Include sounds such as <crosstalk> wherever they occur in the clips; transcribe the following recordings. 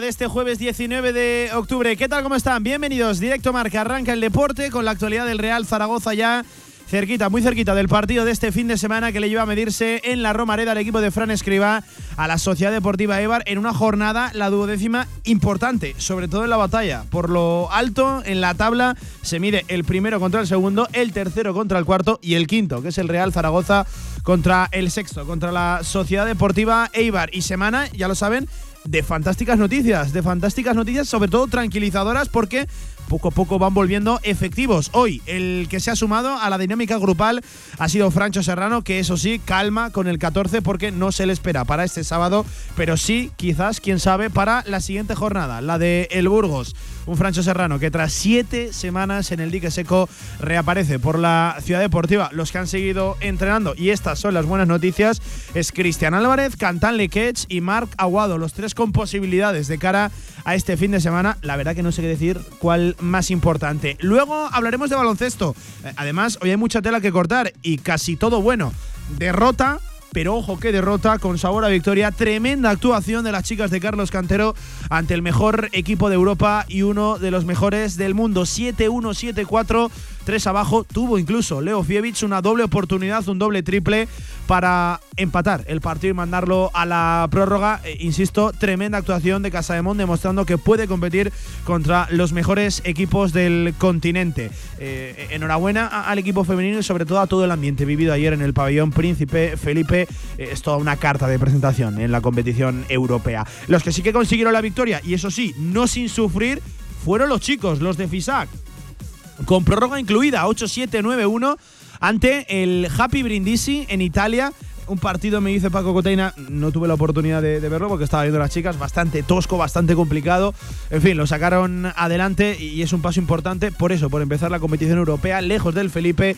De este jueves 19 de octubre. ¿Qué tal? ¿Cómo están? Bienvenidos. Directo Marca arranca el deporte con la actualidad del Real Zaragoza ya cerquita, muy cerquita del partido de este fin de semana que le lleva a medirse en la Romareda al equipo de Fran Escriba a la Sociedad Deportiva Eibar en una jornada, la duodécima, importante, sobre todo en la batalla. Por lo alto, en la tabla se mide el primero contra el segundo, el tercero contra el cuarto y el quinto, que es el Real Zaragoza contra el sexto, contra la Sociedad Deportiva Eibar. Y semana, ya lo saben, de fantásticas noticias, de fantásticas noticias, sobre todo tranquilizadoras, porque poco a poco van volviendo efectivos. Hoy, el que se ha sumado a la dinámica grupal ha sido Francho Serrano, que eso sí, calma con el 14 porque no se le espera para este sábado, pero sí, quizás, quién sabe, para la siguiente jornada, la de El Burgos. Un Francho Serrano que tras siete semanas en el dique seco reaparece por la ciudad deportiva. Los que han seguido entrenando, y estas son las buenas noticias, es Cristian Álvarez, Cantán Lequech y Marc Aguado, los tres con posibilidades de cara a este fin de semana. La verdad que no sé qué decir cuál más importante. Luego hablaremos de baloncesto. Eh, además, hoy hay mucha tela que cortar y casi todo bueno. Derrota pero ojo que derrota con sabor a victoria. Tremenda actuación de las chicas de Carlos Cantero ante el mejor equipo de Europa y uno de los mejores del mundo. 7-1, 7-4 tres abajo. Tuvo incluso Leo Fievich una doble oportunidad, un doble triple para empatar el partido y mandarlo a la prórroga. Eh, insisto, tremenda actuación de Casademón demostrando que puede competir contra los mejores equipos del continente. Eh, enhorabuena al equipo femenino y sobre todo a todo el ambiente vivido ayer en el pabellón Príncipe Felipe. Eh, es toda una carta de presentación en la competición europea. Los que sí que consiguieron la victoria, y eso sí, no sin sufrir, fueron los chicos, los de FISAC con prórroga incluida, 8-7-9-1 ante el Happy Brindisi en Italia. Un partido, me dice Paco Coteina, no tuve la oportunidad de, verlo porque estaba viendo a las chicas, bastante tosco, bastante complicado. En fin, lo sacaron adelante y es un paso importante por eso, por empezar la competición europea, lejos del Felipe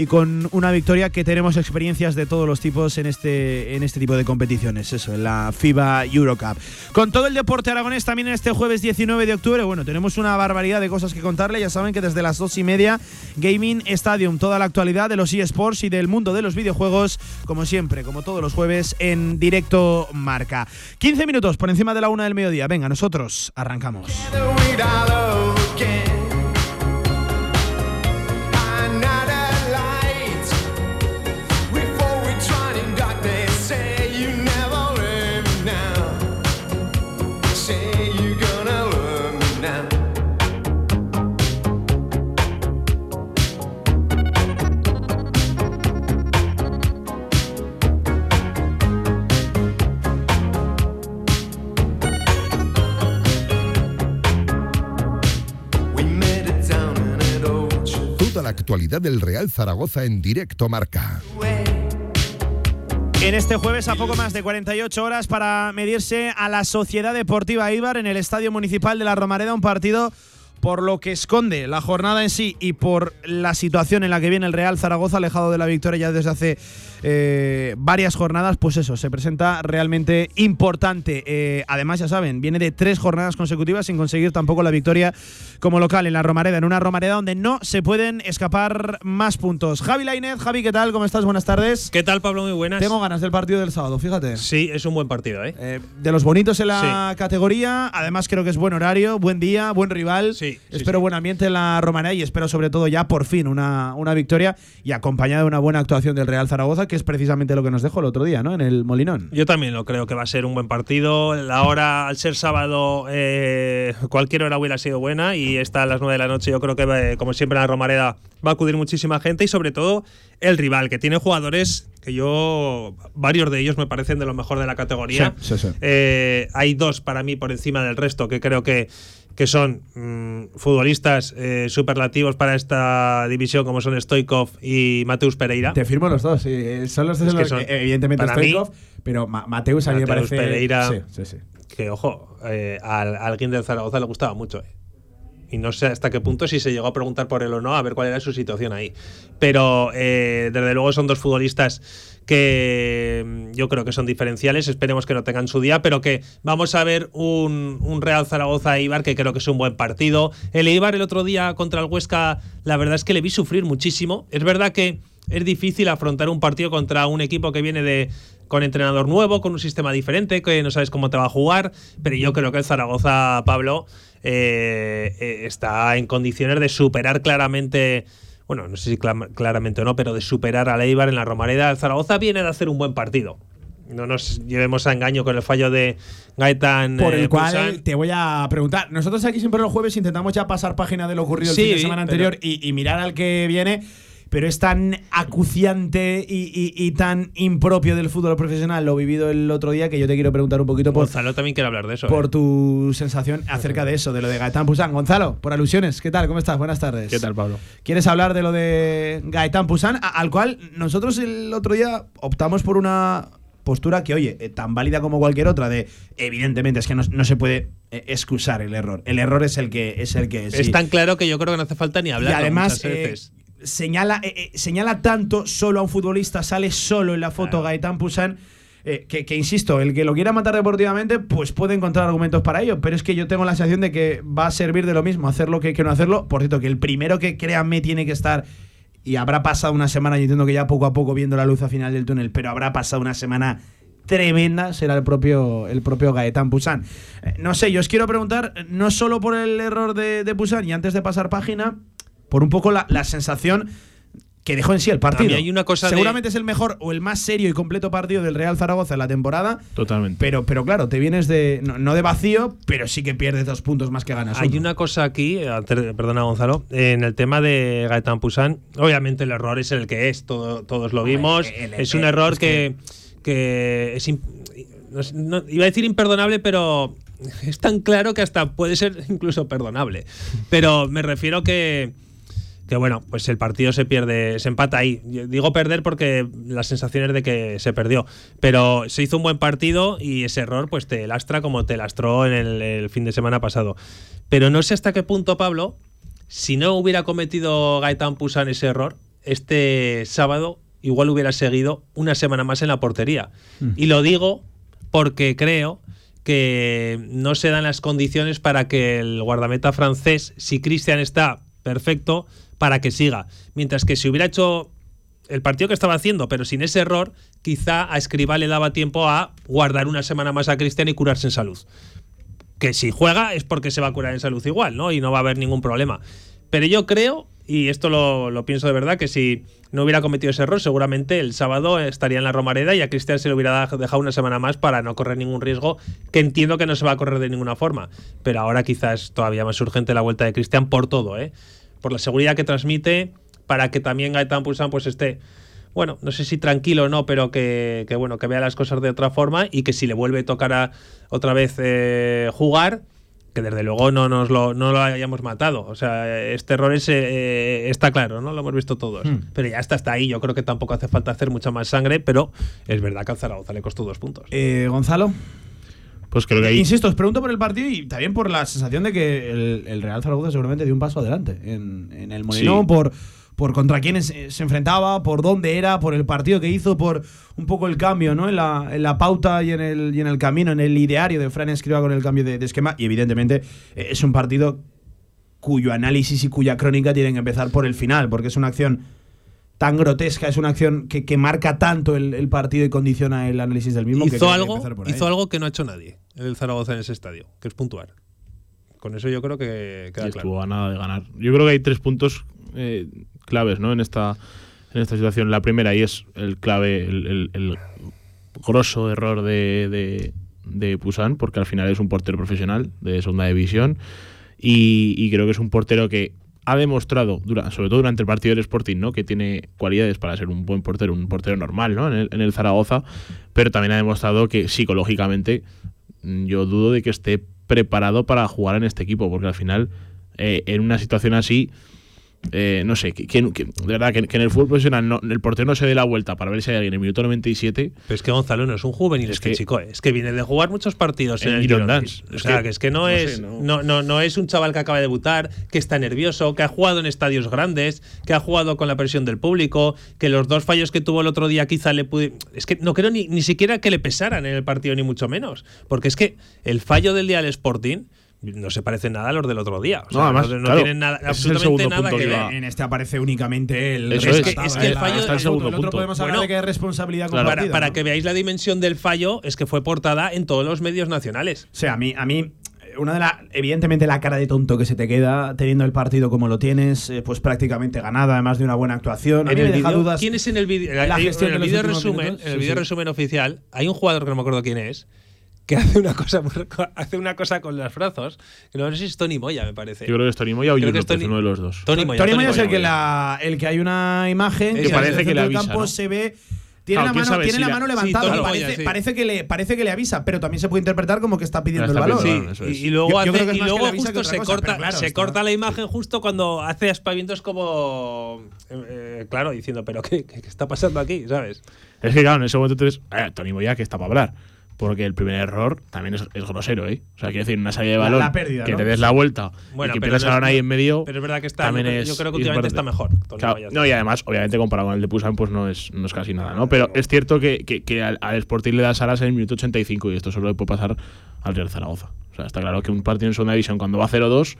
y con una victoria que tenemos experiencias de todos los tipos en este, en este tipo de competiciones, eso, en la FIBA Eurocup. Con todo el deporte aragonés también en este jueves 19 de octubre, bueno, tenemos una barbaridad de cosas que contarle, ya saben que desde las dos y media, Gaming Stadium, toda la actualidad de los eSports y del mundo de los videojuegos, como siempre, como todos los jueves, en directo marca. 15 minutos por encima de la una del mediodía, venga, nosotros arrancamos. Actualidad del Real Zaragoza en directo marca. En este jueves, a poco más de 48 horas para medirse a la Sociedad Deportiva Ibar en el Estadio Municipal de la Romareda, un partido por lo que esconde la jornada en sí y por la situación en la que viene el Real Zaragoza, alejado de la victoria ya desde hace eh, varias jornadas, pues eso, se presenta realmente importante. Eh, además, ya saben, viene de tres jornadas consecutivas sin conseguir tampoco la victoria como local en la Romareda, en una Romareda donde no se pueden escapar más puntos. Javi Lainez, Javi, ¿qué tal? ¿Cómo estás? Buenas tardes. ¿Qué tal, Pablo? Muy buenas. Tengo ganas del partido del sábado, fíjate. Sí, es un buen partido, ¿eh? eh de los bonitos en la categoría, además creo que es buen horario, buen día, buen rival. Sí. espero buen ambiente en la Romareda y espero sobre todo ya por fin una, una victoria y acompañada de una buena actuación del Real Zaragoza, que es precisamente lo que nos dejó el otro día, ¿no? En el Molinón. Yo también lo creo que va a ser un buen partido. La hora, al ser sábado, eh, cualquier hora hubiera sido buena y está a las 9 de la noche. Yo creo que, eh, como siempre, en la Romareda va a acudir muchísima gente y, sobre todo, el rival, que tiene jugadores que yo, varios de ellos me parecen de lo mejor de la categoría. Eh, hay dos para mí por encima del resto que creo que que son mm, futbolistas eh, superlativos para esta división, como son Stoikov y Mateus Pereira. Te firmo los dos, sí. Son los dos, que evidentemente Stoikov, pero Mateus a mí me parece. Pereira, que ojo, eh, al, alguien del Zaragoza le gustaba mucho. Eh. y no sé hasta qué punto si se llegó a preguntar por él o no, a ver cuál era su situación ahí. Pero eh, desde luego son dos futbolistas que mm, yo creo que son diferenciales, esperemos que no tengan su día, pero que vamos a ver un, un Real Zaragoza-Eibar que creo que es un buen partido. El Eibar el otro día contra el Huesca, la verdad es que le vi sufrir muchísimo. Es verdad que es difícil afrontar un partido contra un equipo que viene de con entrenador nuevo, con un sistema diferente, que no sabes cómo te va a jugar, pero yo creo que el Zaragoza, Pablo, eh, eh, está en condiciones de superar claramente bueno, no sé si claramente o no, pero de superar a Eibar en la Romareda. El Zaragoza viene de hacer un buen partido. No nos llevemos a engaño con el fallo de Gaetan. Por el eh, cual te voy a preguntar. Nosotros aquí siempre los jueves intentamos ya pasar página de lo ocurrido el fin de semana anterior y mirar al que viene pero es tan acuciante y, tan impropio del fútbol profesional lo vivido el otro día que yo te quiero preguntar un poquito por. Gonzalo también quiere hablar de eso. Por ¿eh? tu sensación acerca de eso, de lo de Gaetán Pusán. Gonzalo, por alusiones, ¿qué tal? ¿Cómo estás? Buenas tardes. ¿Qué tal, Pablo? ¿Quieres hablar de lo de Gaetán Pusán? Al cual nosotros el otro día optamos por una postura que, oye, eh, tan válida como cualquier otra, de evidentemente es que no, se puede eh, excusar el error. El error es el que es. El que, Es tan claro que yo creo que no hace falta ni hablar. Y además, señala, eh, eh, señala tanto solo a un futbolista, sale solo en la foto Gaetán Pusan. Eh, que, insisto, el que lo quiera matar deportivamente, pues puede encontrar argumentos para ello. Pero es que yo tengo la sensación de que va a servir de lo mismo hacerlo que, que no hacerlo. Por cierto, que el primero que créanme tiene que estar. Y habrá pasado una semana, yo entiendo que ya poco a poco viendo la luz al final del túnel, pero habrá pasado una semana tremenda será el propio, el propio Gaetán Pusan. no sé, yo os quiero preguntar, no solo por el error de, de Pusan, y antes de pasar página, por un poco la, sensación que dejó en sí el partido. Hay una cosa Seguramente es el mejor o el más serio y completo partido del Real Zaragoza en la temporada. Totalmente. Pero, pero claro, te vienes de. No, de vacío, pero sí que pierdes dos puntos más que ganas. Hay una cosa aquí, perdona Gonzalo, en el tema de Gaetán Pusán. Obviamente el error es el que es, todos lo vimos. es un error que, que, es. iba a decir imperdonable, pero es tan claro que hasta puede ser incluso perdonable. Pero me refiero que que bueno, pues el partido se pierde, se empata ahí. Digo perder porque la sensación es de que se perdió, pero se hizo un buen partido y ese error pues te lastra como te lastró en el, fin de semana pasado. Pero no sé hasta qué punto, Pablo, si no hubiera cometido Gaetán Pusan ese error, este sábado igual hubiera seguido una semana más en la portería. Mm. Y lo digo porque creo que no se dan las condiciones para que el guardameta francés, si Cristian está perfecto, para que siga. Mientras que si hubiera hecho el partido que estaba haciendo, pero sin ese error, quizá a Escriba le daba tiempo a guardar una semana más a Cristian y curarse en salud. Que si juega es porque se va a curar en salud igual, ¿no? Y no va a haber ningún problema. Pero yo creo, y esto lo, pienso de verdad, que si no hubiera cometido ese error, seguramente el sábado estaría en la Romareda y a Cristian se le hubiera dejado una semana más para no correr ningún riesgo, que entiendo que no se va a correr de ninguna forma. Pero ahora quizás es todavía más urgente la vuelta de Cristian por todo, ¿eh? Por la seguridad que transmite, para que también Gaetan Pulsan pues esté, bueno, no sé si tranquilo o no, pero que, bueno, que vea las cosas de otra forma y que si le vuelve a tocar a, otra vez eh, jugar, que desde luego no nos lo, no lo hayamos matado. O sea, este error es, eh, está claro, ¿no? Lo hemos visto todos. Hmm. Pero ya está hasta ahí. Yo creo que tampoco hace falta hacer mucha más sangre, pero es verdad que al Zaragoza le costó dos puntos. Eh, Gonzalo. Pues creo que ahí... Insisto, os pregunto por el partido y también por la sensación de que el, Real Zaragoza seguramente dio un paso adelante en, el Molinón, por, por contra quiénes se enfrentaba, por dónde era, por el partido que hizo, por un poco el cambio ¿no? en, la, en la pauta y en, el, y en el camino, en el ideario de Fran Escriba con el cambio de, esquema. Y evidentemente eh, es un partido cuyo análisis y cuya crónica tienen que empezar por el final, porque es una acción tan grotesca, es una acción que, que marca tanto el, partido y condiciona el análisis del mismo. Hizo, algo, hizo algo que no ha hecho nadie el Zaragoza en ese estadio, que es puntuar. Con eso yo creo que queda Estuvo a nada de ganar. Yo creo que hay tres puntos eh, claves ¿no? en, esta, en esta situación. La primera, y es el clave, el, el, grosso error de, de, de Pusan, porque al final es un portero profesional de segunda división. Y, y, creo que es un portero que ha demostrado, sobre todo durante el partido del Sporting, ¿no? que tiene cualidades para ser un buen portero, un portero normal ¿no? en, el, Zaragoza, pero también ha demostrado que psicológicamente yo dudo de que esté preparado para jugar en este equipo, porque al final, eh, en una situación así, eh, no sé, que, que- que- de verdad, que, que en el fútbol profesional no- el portero no se dé la vuelta para ver si hay alguien en el minuto 97. Pero es que Gonzalo no es un juvenil, Es este que- chico. Es que viene de jugar muchos partidos en En el. Girondins. O sea, que- es que no, no sé, es no. no. No, no, es un chaval que acaba de debutar, que está nervioso, que ha jugado en estadios grandes, que ha jugado con la presión del público, que los dos fallos que tuvo el otro día quizá le pude. Es que no creo ni, ni siquiera que le pesaran en el partido, ni mucho menos. Porque es que el fallo del día del Sporting no se parece nada a los del otro día. O sea, No, además, no, no claro, tienen nada, ese es el absolutamente segundo nada punto que que ver. iba- En este aparece únicamente el Eso es. que el fallo- La- está el segundo el otro punto. podemos hablar Bueno, de que es responsabilidad claro, Para, compartida. para ¿no? que veáis la dimensión del fallo, es que fue portada en todos los medios nacionales. O sea, a mí, a mí una de las. Evidentemente, la cara de tonto que se te queda teniendo el partido como lo tienes, eh, pues prácticamente ganada, además de una buena actuación. A En mí me deja dudas. ¿Quién es en el vídeo? la En el vídeo resumen, minutos? en el Sí, vídeo sí. resumen oficial, hay un jugador que no me acuerdo quién es, que hace una cosa hace una cosa con los brazos, que no sé si es Tony Moya, me parece. Yo creo que es Tony Moya o Creo que es Tony- uno de los dos. Tony Moya. Tony Moya es el que, la, el que hay una imagen Que que parece que avisa, campo ¿no? se ve. Tiene, Claro, la ¿quién mano, sabe tiene si la la- mano Sí, levantada Tony Moya, parece, sí. parece que le, parece que le avisa, pero también se puede interpretar como que está pidiendo el está el Sí, balón, eso y, es. y luego, Yo- yo hace- creo que es y luego justo se, cosa, corta, claro, se está- corta la imagen justo cuando hace aspavientos como, eh, eh, claro, diciendo, pero ¿qué, qué- qué está pasando aquí? ¿Sabes? Es que, claro, en ese momento tú dices, "Eh, Tony Moya que está para hablar. Porque el primer error también es, es grosero, ¿eh? O sea, quiero decir, una salida de balón, la pérdida, que ¿no? te des la vuelta Bueno, y que pierdas el es- balón ahí en medio. Pero es verdad que está, también yo, creo- es- yo creo que es últimamente parte- está mejor. Claro, no, y además, obviamente, comparado con el de Pusan, pues no es, no es casi nada, ¿no? Pero es cierto que, que- que al, al Sporting le das alas en el minuto 85 y esto solo le puede pasar al Real Zaragoza. O sea, está claro que un partido en segunda división, cuando va 0-2,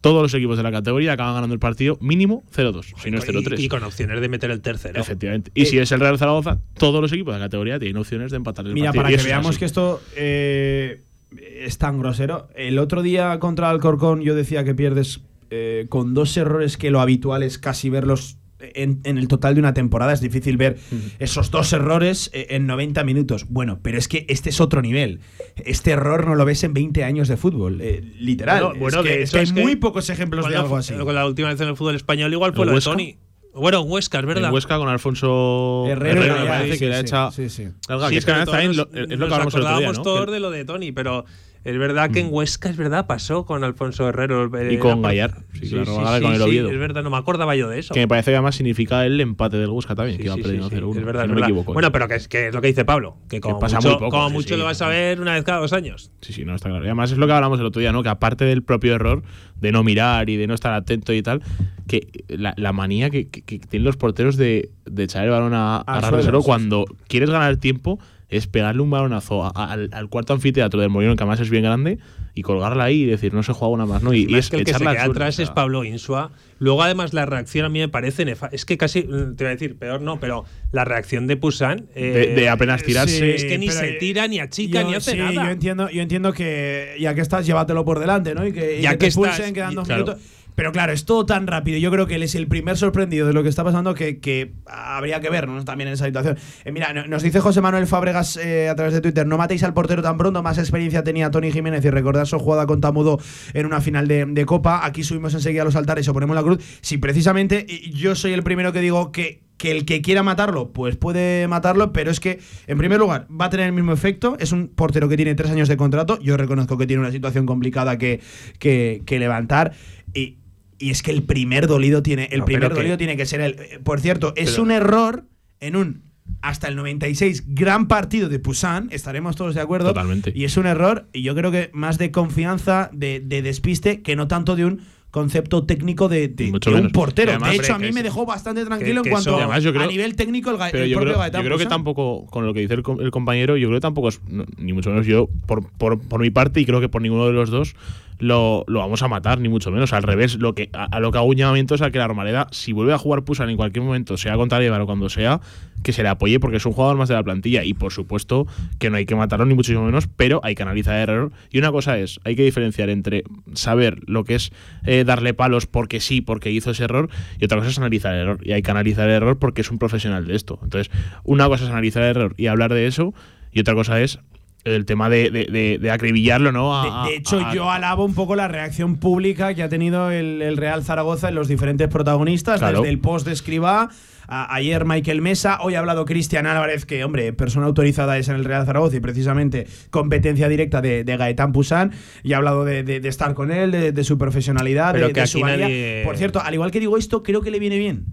todos los equipos de la categoría acaban ganando el partido mínimo 0-2, si no es 0-3. y, y con opciones de meter el tercero. Efectivamente. Y si es el Real Zaragoza, todos los equipos de la categoría tienen opciones de empatar el Mira, partido. para Y que veamos así. que esto eh, es tan grosero. El otro día contra Alcorcón yo decía que pierdes eh, con dos errores que lo habitual es casi verlos en, en el total de una temporada. Es difícil ver esos dos errores eh, en 90 minutos. Bueno, pero es que este es otro nivel. Este error no lo ves en 20 años de fútbol. eh, literal. Bueno, bueno, es que, de es que es hay que muy pocos ejemplos de algo así. Con la última vez en el fútbol español igual fue ¿En lo de Huesca? Tony. Bueno, en Huesca, es verdad. En Huesca con Alfonso Herrero, Herrero, me parece sí, que le ha sí, hecho. sí, sí. Que es que también lo- es lo que hablamos el otro día, ¿no? todos de lo de Tony, pero es verdad que en Huesca es verdad pasó con Alfonso Herrero eh, Y con la- Gallar, sí, claro, Gallar con el Oviedo. es verdad, no me acordaba yo de eso. Que me parece que además significa el empate del Huesca también, Sí, que iba sí, perdiendo sí, sí, 0-1. es verdad, si no me equivoco. Bueno, pero que es, que es lo que dice Pablo, que como pasa mucho, muy poco, como sí, mucho sí. lo vas a ver una vez cada dos años. Sí, sí, no, está claro. Y además es lo que hablamos el otro día, ¿no? Que aparte del propio error de no mirar y de no estar atento y tal, que la, la manía que, que- que tienen los porteros de, de echar el balón a, a suelo sí, cuando quieres ganar tiempo es pegarle un balonazo a- a- al, al cuarto anfiteatro del Molino, que además es bien grande, y colgarla ahí y decir, no se juega una más, ¿no? Y, es que el que se queda atrás o sea. es Pablo Insua. Luego, además, la reacción a mí me parece nefasta. Es que casi, mm, te voy a decir, peor no, pero la reacción de Pusan. De- de apenas tirarse. Es que ni se eh, tira, ni achica, yo- ni hace sí, nada. Yo entiendo, yo entiendo que ya que estás, llévatelo por delante, ¿no? Y que, y Ya que que te estás, expulsen, quedan y- dos claro. minutos. Pero claro, es todo tan rápido. Yo creo que él es el primer sorprendido de lo que está pasando que, que habría que vernos también en esa situación. Eh, mira, no- nos dice José Manuel Fábregas eh, a través de Twitter: no matéis al portero tan pronto. Más experiencia tenía Tony Jiménez y recordar su jugada con Tamudo en una final de, de Copa. Aquí subimos enseguida a los altares y ponemos la cruz. Si precisamente yo soy el primero que digo que que el que quiera matarlo, pues puede matarlo, pero es que, en primer lugar, va a tener el mismo efecto. Es un portero que tiene tres años de contrato. Yo reconozco que tiene una situación complicada que, que, que levantar. Y, y es que el primer dolido tiene. El No, primer pero que- dolido tiene que ser él. Eh, Por cierto, es Pero- un error en un hasta el 96 gran partido de Pusan, estaremos todos de acuerdo. Totalmente. Y es un error, y yo creo que más de confianza, de, de despiste, que no tanto de un concepto técnico de, de- Mucho de un portero. Además, de hecho, a mí me dejó bastante tranquilo que en cuanto eso- Además, yo creo- a nivel técnico el, el yo propio creo, Gaetano yo creo que tampoco, con lo que dice el, el compañero, yo creo que tampoco es, ni mucho menos yo, por, por, por mi parte, y creo que por ninguno de los dos, lo, lo vamos a matar, ni mucho menos. Al revés, lo que, a, lo que hago un es a que la Romareda, si vuelve a jugar Pusan en cualquier momento, sea contra Eibar o cuando sea, que se le apoye porque es un jugador más de la plantilla. Y por supuesto que no hay que matarlo, ni muchísimo menos, pero hay que analizar el error. Y una cosa es, hay que diferenciar entre saber lo que es eh, darle palos porque sí, porque hizo ese error, y otra cosa es analizar el error. Y hay que analizar el error porque es un profesional de esto. Entonces, una cosa es analizar el error y hablar de eso, y otra cosa es el tema de, de, de, acribillarlo, ¿no? de, hecho, yo alabo un poco la reacción pública que ha tenido el, Real Zaragoza en los diferentes protagonistas, desde el post de Escribá. ayer Michael Mesa, hoy ha hablado Cristian Álvarez, que, hombre, persona autorizada es en el Real Zaragoza y precisamente competencia directa de, Gaetán Pusán, y ha hablado de, estar con él, de, su profesionalidad, de, su valía. Por cierto, al igual que digo esto, creo que le viene bien,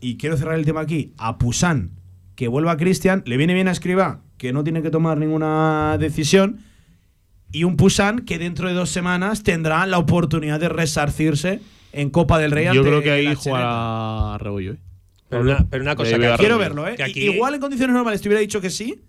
y quiero cerrar el tema aquí, a Pusán, que vuelva Cristian, le viene bien a Escribá, que no tiene que tomar ninguna decisión, y un Pusan que dentro de dos semanas tendrá la oportunidad de resarcirse en Copa del Rey. Yo creo que ahí juega Rebollo. ¿eh? Pero, una, cosa que quiero verlo, ¿eh? Igual en condiciones normales te hubiera dicho que sí,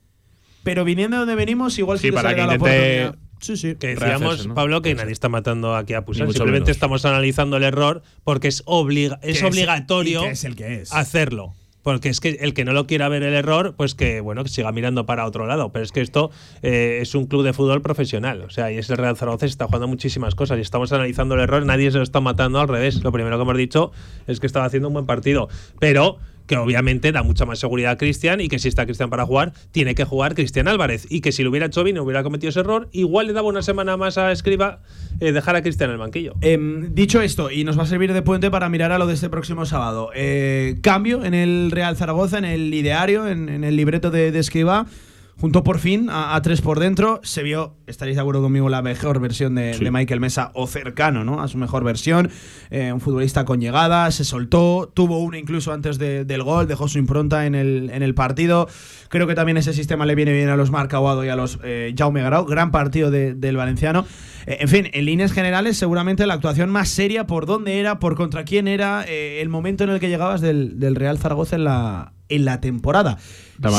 pero viniendo de donde venimos, igual sí, para que la oportunidad. Sí, sí. Que decíamos, Pablo, que nadie está matando aquí a Pusan. Simplemente estamos analizando el error porque es, obliga es obligatorio es el que es. hacerlo. Porque es que el que no lo quiera ver el error, pues que bueno, que siga mirando para otro lado. Pero es que esto eh, es un club de fútbol profesional. O sea, y es el Real Zaragoza, se está jugando muchísimas cosas. Y estamos analizando el error, nadie se lo está matando al revés. Lo primero que hemos dicho es que estaba haciendo un buen partido. Pero que obviamente da mucha más seguridad a Cristian y que si está Cristian para jugar, tiene que jugar Cristian Álvarez. Y que si lo hubiera hecho bien, no hubiera cometido ese error, igual le daba una semana más a Escriba eh, dejar a Cristian en el banquillo. Em, dicho esto, y nos va a servir de puente para mirar a lo de este próximo sábado. Eh, cambio en el Real Zaragoza, en el ideario, en, el libreto de, de Escriba junto por fin a, tres por dentro. Se vio, estaréis de acuerdo conmigo, la mejor versión de, Michael Mesa o cercano ¿no? a su mejor versión. Eh, un futbolista con llegada, se soltó, tuvo uno incluso antes del gol, dejó su impronta en el, en el partido. Creo que también ese sistema le viene bien a los Marc y a los eh, Jaume Garau. Gran partido del valenciano. Eh, en fin, en líneas generales, seguramente la actuación más seria por dónde era, por contra quién era, el momento en el que llegabas del, del Real Zaragoza en la, en la temporada.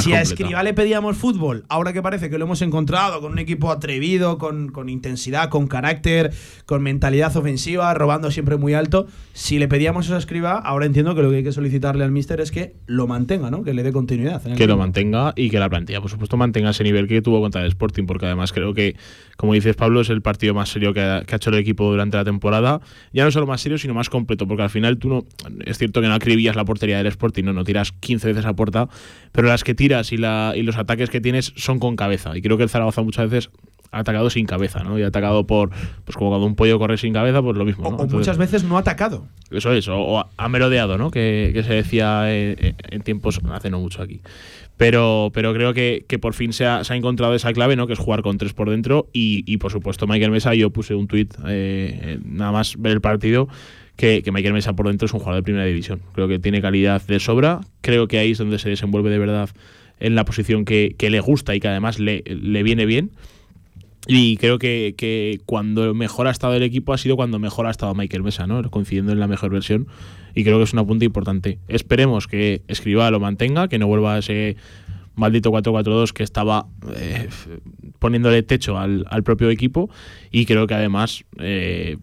Si a Escriba le pedíamos fútbol, ahora que parece que lo hemos encontrado con un equipo atrevido, con, intensidad, con carácter, con mentalidad ofensiva, robando siempre muy alto, si le pedíamos eso a Escriba, ahora entiendo que lo que hay que solicitarle al míster es que lo mantenga, ¿no? Que le dé continuidad. Que lo mantenga y que la plantilla, por supuesto, mantenga ese nivel que tuvo contra el Sporting, porque además creo que, como dices Pablo, es el partido más serio que ha, hecho el equipo durante la temporada. Ya no solo más serio, sino más completo, porque al final tú no. Es cierto que no acribillas la portería del Sporting, no, no tiras 15 veces a puerta, pero las que tiras y, la, y los ataques que tienes son con cabeza. Y creo que el Zaragoza muchas veces ha atacado sin cabeza, ¿no? Y ha atacado por, pues como cuando un pollo corre sin cabeza, pues lo mismo. O, muchas veces no ha atacado. Eso es, o, ha merodeado, ¿no? Que, se decía en, tiempos, hace no mucho aquí. Pero, pero creo que, que por fin se ha, se ha, encontrado esa clave, ¿no? Que es jugar con tres por dentro. Y, y por supuesto, Michael Mesa, yo puse un tuit, eh, nada más ver el partido que, Michael Mesa por dentro es un jugador de primera división. Creo que tiene calidad de sobra. Creo que ahí es donde se desenvuelve de verdad en la posición que, le gusta y que además le, le viene bien. Y creo que, que, cuando mejor ha estado el equipo ha sido cuando mejor ha estado Michael Mesa, ¿no? coincidiendo en la mejor versión. Y creo que es una punta importante. Esperemos que Escriba lo mantenga, que no vuelva a ese maldito 4-4-2 que estaba eh, poniéndole techo al, al, propio equipo. Y creo que además eh,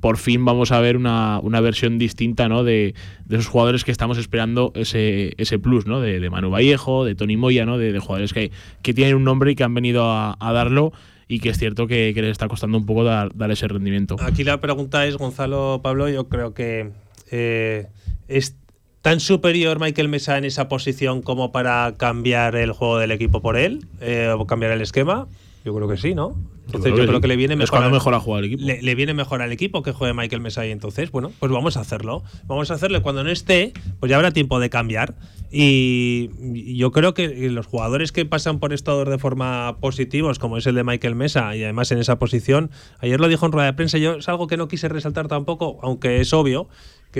por fin vamos a ver una, versión distinta ¿no? de, esos jugadores que estamos esperando ese, ese plus, ¿no? De, Manu Vallejo, de Tony Moya, ¿no? de, jugadores que, que, tienen un nombre y que han venido a, darlo y que es cierto que, les está costando un poco dar, ese rendimiento. Aquí la pregunta es, Gonzalo Pablo, yo creo que eh, es tan superior Michael Mesa en esa posición como para cambiar el juego del equipo por él eh, o cambiar el esquema. Yo creo que sí, ¿no? Entonces yo, creo, que, le viene mejor. Es mejor a jugar al equipo. Le, viene mejor al equipo que juegue Michael Mesay. Entonces, bueno, pues vamos a hacerlo. Vamos a hacerlo. Cuando no esté, pues ya habrá tiempo de cambiar. Y yo creo que los jugadores que pasan por estados de forma positivos, como es el de Michael Mesa, y además en esa posición, ayer lo dijo en rueda de prensa, yo es algo que no quise resaltar tampoco, aunque es obvio,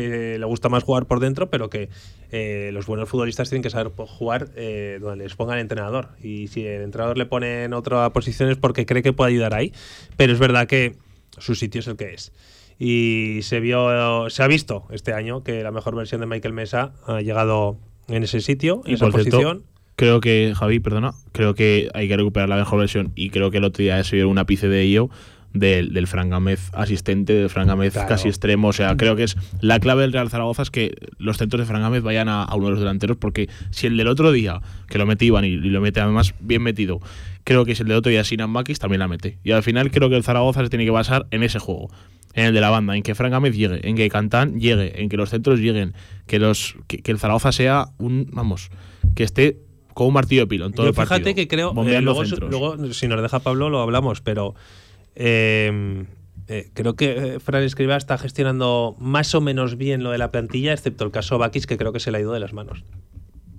que le gusta más jugar por dentro, pero que eh, los buenos futbolistas tienen que saber jugar eh, donde les ponga el entrenador. Y si el entrenador le pone en otra posición es porque cree que puede ayudar ahí. Pero es verdad que su sitio es el que es. Y se vio, se ha visto este año que la mejor versión de Michael Mesa ha llegado en ese sitio, en esa posición. creo que, Javi, perdona, creo que hay que recuperar la mejor versión y creo que el otro día se vio una ápice de ello del, del Frangamez asistente, del Frangamez casi extremo. O sea, creo que es la clave del Real Zaragoza es que los centros de Frangamez vayan a, uno de los delanteros, porque si el del otro día, que lo metían y, lo mete además bien metido, creo que si el del otro día Sinan Makis también la mete. Y al final creo que el Zaragoza se tiene que basar en ese juego en el de la banda, en que Frangamez llegue, en que Cantán llegue, en que los centros lleguen, que los que, que el Zaragoza sea un, vamos, que esté con un martillo de pilón todo Yo el partido. fíjate que creo. eh, luego, si nos deja Pablo, lo hablamos, pero. Eh, eh, creo que eh, Fran Escribá está gestionando más o menos bien lo de la plantilla, excepto el caso Bakis, que creo que se le ha ido de las manos.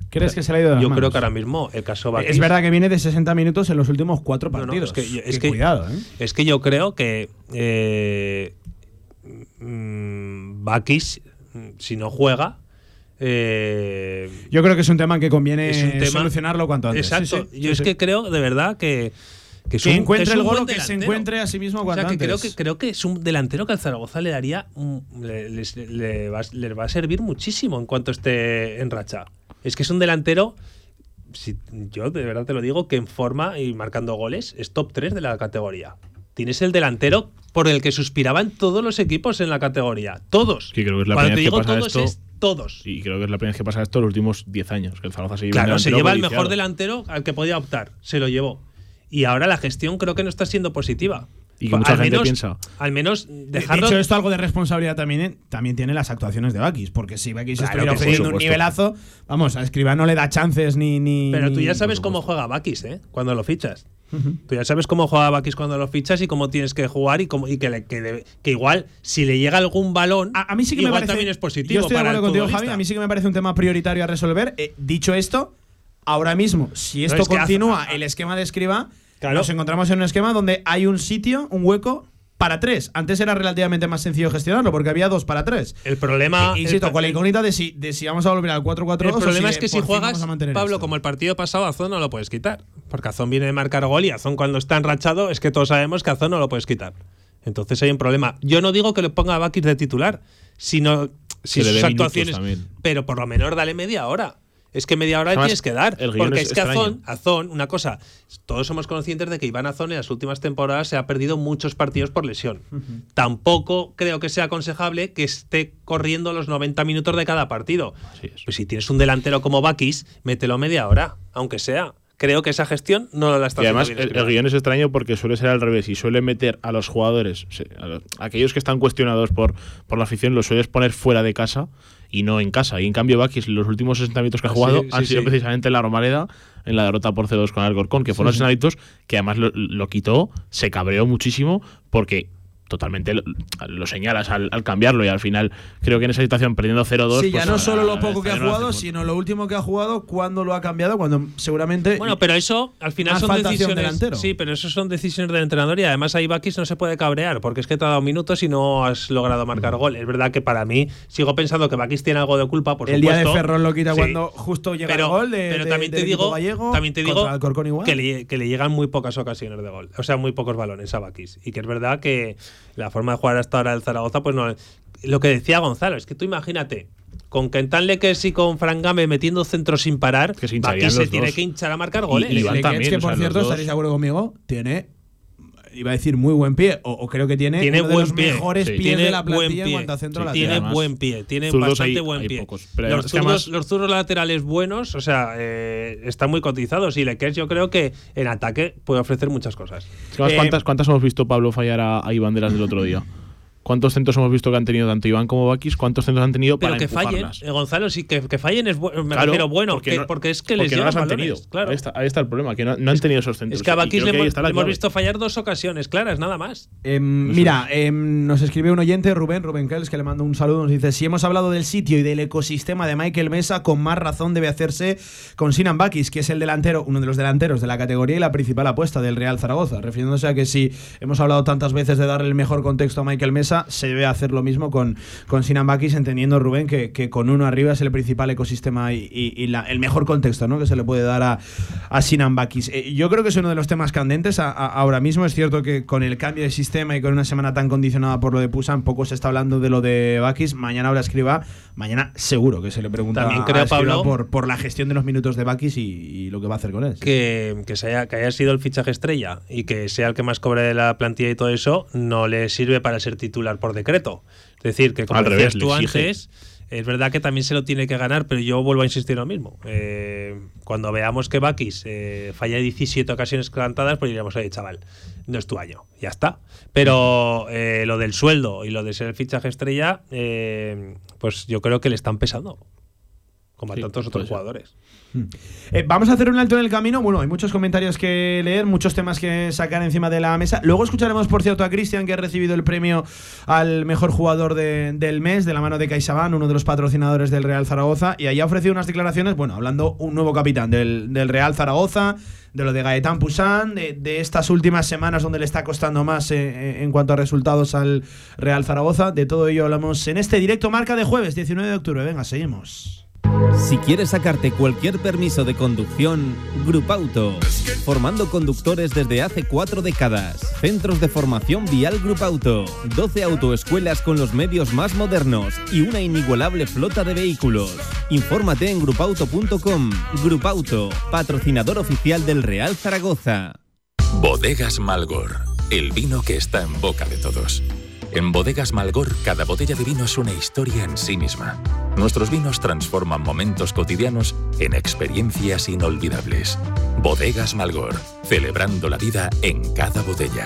¿Crees que se le ha ido de las Yo creo manos? que ahora mismo el caso Bakis. Es verdad que viene de 60 minutos en los últimos cuatro No, no, partidos. es que yo- es Que cuidado, ¿eh? Es que yo creo que eh, mm, Bakis, si no juega. eh, Yo creo que es un tema que conviene tema- solucionarlo cuanto antes. Exacto. Sí, sí, yo sí, es que creo de verdad que. Que, es Que un- encuentre es el gol o que se encuentre a sí mismo O cuanto sea, que creo, que creo que es un delantero que al Zaragoza le daría. le, les, le va, les va a servir muchísimo en cuanto esté en racha. Es que es un delantero. Si, yo de verdad te lo digo, que en forma y marcando goles es top 3 de la categoría. Tienes el delantero por el que suspiraban todos los equipos en la categoría. Todos. Sí, creo que es la Cuando te que digo pasa todos esto. es todos. Y creo que es la primera vez que pasa esto en los últimos 10 años, que el Zaragoza se lleva Claro, se lleva el mejor delantero al que podía optar. Se lo llevó. Y ahora la gestión creo que no está siendo positiva. Y que mucha al gente menos, piensa. Al menos dejarlo. Dicho esto, algo de responsabilidad también, ¿eh? también tiene las actuaciones de Bakis, porque si Bakis Claro estuviera ofreciendo un nivelazo, vamos, a Escribá no le da chances ni. ni pero tú ya sabes cómo juega Bakis, ¿eh? Cuando lo fichas. Tú ya sabes cómo juega Bakis cuando lo fichas y cómo tienes que jugar y, cómo, y que, le- que, igual si le llega algún balón, A, a mí sí que me igual parece. también es positivo. Yo estoy de para acuerdo el contigo, futbolista. Javi. A mí sí que me parece un tema prioritario a resolver. Eh, dicho esto, ahora mismo, si esto es que continúa, hace- el esquema de Escriba, Claro. nos encontramos en un esquema donde hay un sitio, un hueco para tres. Antes era relativamente más sencillo gestionarlo porque había dos para tres. El problema. E- Insisto, el- con la incógnita de si, de si vamos a volver al 4-4-2 El o problema si es que si juegas, Pablo, esto. como el partido pasado, Azón no lo puedes quitar. Porque Azón viene de marcar gol y Azón cuando está enrachado es que todos sabemos que Azón no lo puedes quitar. Entonces hay un problema. Yo no digo que le ponga a Bakis de titular, sino si Que le sus actuaciones. también. Pero por lo menos dale media hora. Es que media hora Además, tienes que dar. Porque es es, que. Azón, Azón, una cosa, todos somos conscientes de que Iván Azón en las últimas temporadas se ha perdido muchos partidos por lesión. Tampoco creo que sea aconsejable que esté corriendo los 90 minutos de cada partido. Pues si tienes un delantero como Bakis, mételo media hora, aunque sea. Creo que esa gestión no la está Y además, el, el guion es extraño porque suele ser al revés y suele meter a los jugadores, a los- aquellos que están cuestionados por, por la afición, los sueles poner fuera de casa y no en casa. Y en cambio, Bakis, los últimos 60 minutos que ha jugado sí, han sí, sido sí. precisamente en la Romareda, en la derrota por C2 con Alcorcón, que fueron 60 minutos que además lo, lo quitó, se cabreó muchísimo porque totalmente lo, lo señalas al, al cambiarlo y al final creo que en esa situación perdiendo 0-2 Sí, ya pues, no a- solo lo poco que ha jugado, sino lo último que ha jugado, cuándo lo ha cambiado, cuando seguramente. Bueno, pero eso al final son decisiones. delantero. Sí, pero eso son decisiones del entrenador y además ahí Bakis no se puede cabrear porque es que te ha dado minutos y no has logrado marcar gol. Es verdad que para mí sigo pensando que Bakis tiene algo de culpa, por el día de Ferrol lo quita Sí. cuando justo llega pero, el gol de, pero también te digo, gallego, también te digo igual. que, le, que le llegan muy pocas ocasiones de gol, o sea, muy pocos balones a Bakis. Y que es verdad que la forma de jugar hasta ahora del Zaragoza, pues no. Lo que decía Gonzalo, es que tú imagínate, con Kentan Leques y con Fran Game metiendo centros sin parar, Que se se tiene que hinchar a marcar Y- goles. y Iván también, que o sea, por cierto, dos. estaréis de acuerdo conmigo, tiene. Iba a decir muy buen pie, o, o creo que tiene, Tiene uno de buen los pie. mejores Sí. pies tiene de la buen plantilla en pie. cuanto a centro Sí, lateral. tiene además, buen pie, tiene bastante hay- buen hay pie. pocos, pero los, zurdos, además- los zurdos laterales buenos, o sea, eh, están muy cotizados y Lequers yo creo que en ataque puede ofrecer muchas cosas. Eh, ¿cuántas, ¿Cuántas hemos visto Pablo fallar a, a Iván del otro día? ¿Cuántos centros hemos visto que han tenido tanto Iván como Bakis? ¿Cuántos centros han tenido Pero para que fallen, empujarlas? eh, Gonzalo, sí, que, que fallen es bu- me Claro, refiero bueno, porque que- no- porque es que les no las han balones, tenido. claro. Ahí, está, ahí está el problema, que no, no han tenido esos centros. Es que a Bakis le hemos, le visto fallar dos ocasiones claras, nada más. Em, mira, em, nos escribe un oyente, Rubén, Rubén Kells, que le mando un saludo. Nos dice: Si hemos hablado del sitio y del ecosistema de Michael Mesa, con más razón debe hacerse con Sinan Bakis, que es el delantero, uno de los delanteros de la categoría y la principal apuesta del Real Zaragoza. Refiriéndose a que si hemos hablado tantas veces de darle el mejor contexto a Michael Mesa, se debe hacer lo mismo con, con Sinan Bakis, entendiendo, Rubén, que, que con uno arriba es el principal ecosistema y, y- y la- el mejor contexto ¿no? que se le puede dar a, a Sinan Bakis. Eh, yo creo que es uno de los temas candentes a- a- ahora mismo. Es cierto que con el cambio de sistema y con una semana tan condicionada por lo de Pusan, poco se está hablando de lo de Bakis. Mañana habrá escriba. Mañana seguro que se le pregunta También a creo, Escribá Pablo, por, por la gestión de los minutos de Bakis y, y lo que va a hacer con él. Que, que, se haya, que haya sido el fichaje estrella y que sea el que más cobre de la plantilla y todo eso, no le sirve para ser titular por decreto. Es decir, que como Al decías revés, tú antes, es verdad que también se lo tiene que ganar, pero yo vuelvo a insistir lo mismo. Eh, cuando veamos que Bakis eh, falla 17 ocasiones plantadas, pues diríamos, oye, chaval, no es tu año, ya está. Pero eh, lo del sueldo y lo de ser el fichaje estrella, eh, pues yo creo que le están pesando. Como a Sí, tantos otros ser. jugadores. Eh, vamos a hacer un alto en el camino. Bueno, hay muchos comentarios que leer, muchos temas que sacar encima de la mesa. Luego escucharemos, por cierto, a Cristian, que ha recibido el premio al mejor jugador de- del mes de la mano de CaixaBank, uno de los patrocinadores del Real Zaragoza. Y ahí ha ofrecido unas declaraciones, bueno, hablando un nuevo capitán del, del Real Zaragoza, de lo de Gaetán Pusán, de, de estas últimas semanas donde le está costando más eh, eh, en cuanto a resultados al Real Zaragoza. De todo ello hablamos en este directo marca de jueves 19 de octubre. Venga, seguimos. Si quieres sacarte cualquier permiso de conducción, Grupauto. Formando conductores desde hace cuatro décadas. Centros de formación vial Grupauto. 12 autoescuelas con los medios más modernos y una inigualable flota de vehículos. Infórmate en grupauto.com. Grupauto, patrocinador oficial del Real Zaragoza. Bodegas Malgor, el vino que está en boca de todos. En Bodegas Malgor, cada botella de vino es una historia en sí misma. Nuestros vinos transforman momentos cotidianos en experiencias inolvidables. Bodegas Malgor, celebrando la vida en cada botella.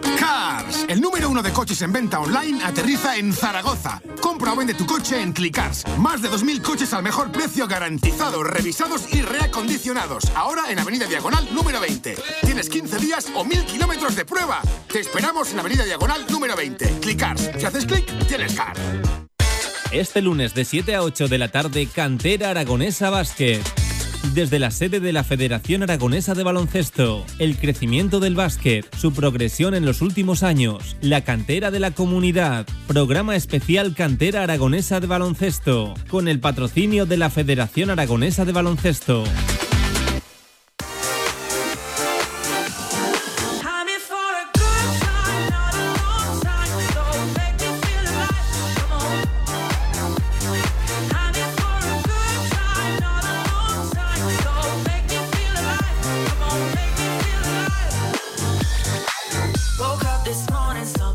El número uno de coches en venta online, aterriza en Zaragoza. Compra o vende tu coche en Clickcars. Más de 2.000 coches al mejor precio garantizados, revisados y reacondicionados. Ahora en Avenida Diagonal número 20. Tienes 15 días o 1.000 kilómetros de prueba. Te esperamos en Avenida Diagonal número 20. Clickcars. Si haces clic, tienes car. Este lunes de 7 a 8 de la tarde, Cantera Aragonesa Básquet. Desde la sede de la Federación Aragonesa de Baloncesto, el crecimiento del básquet, su progresión en los últimos años, la cantera de la comunidad, programa especial Cantera Aragonesa de Baloncesto, con el patrocinio de la Federación Aragonesa de Baloncesto.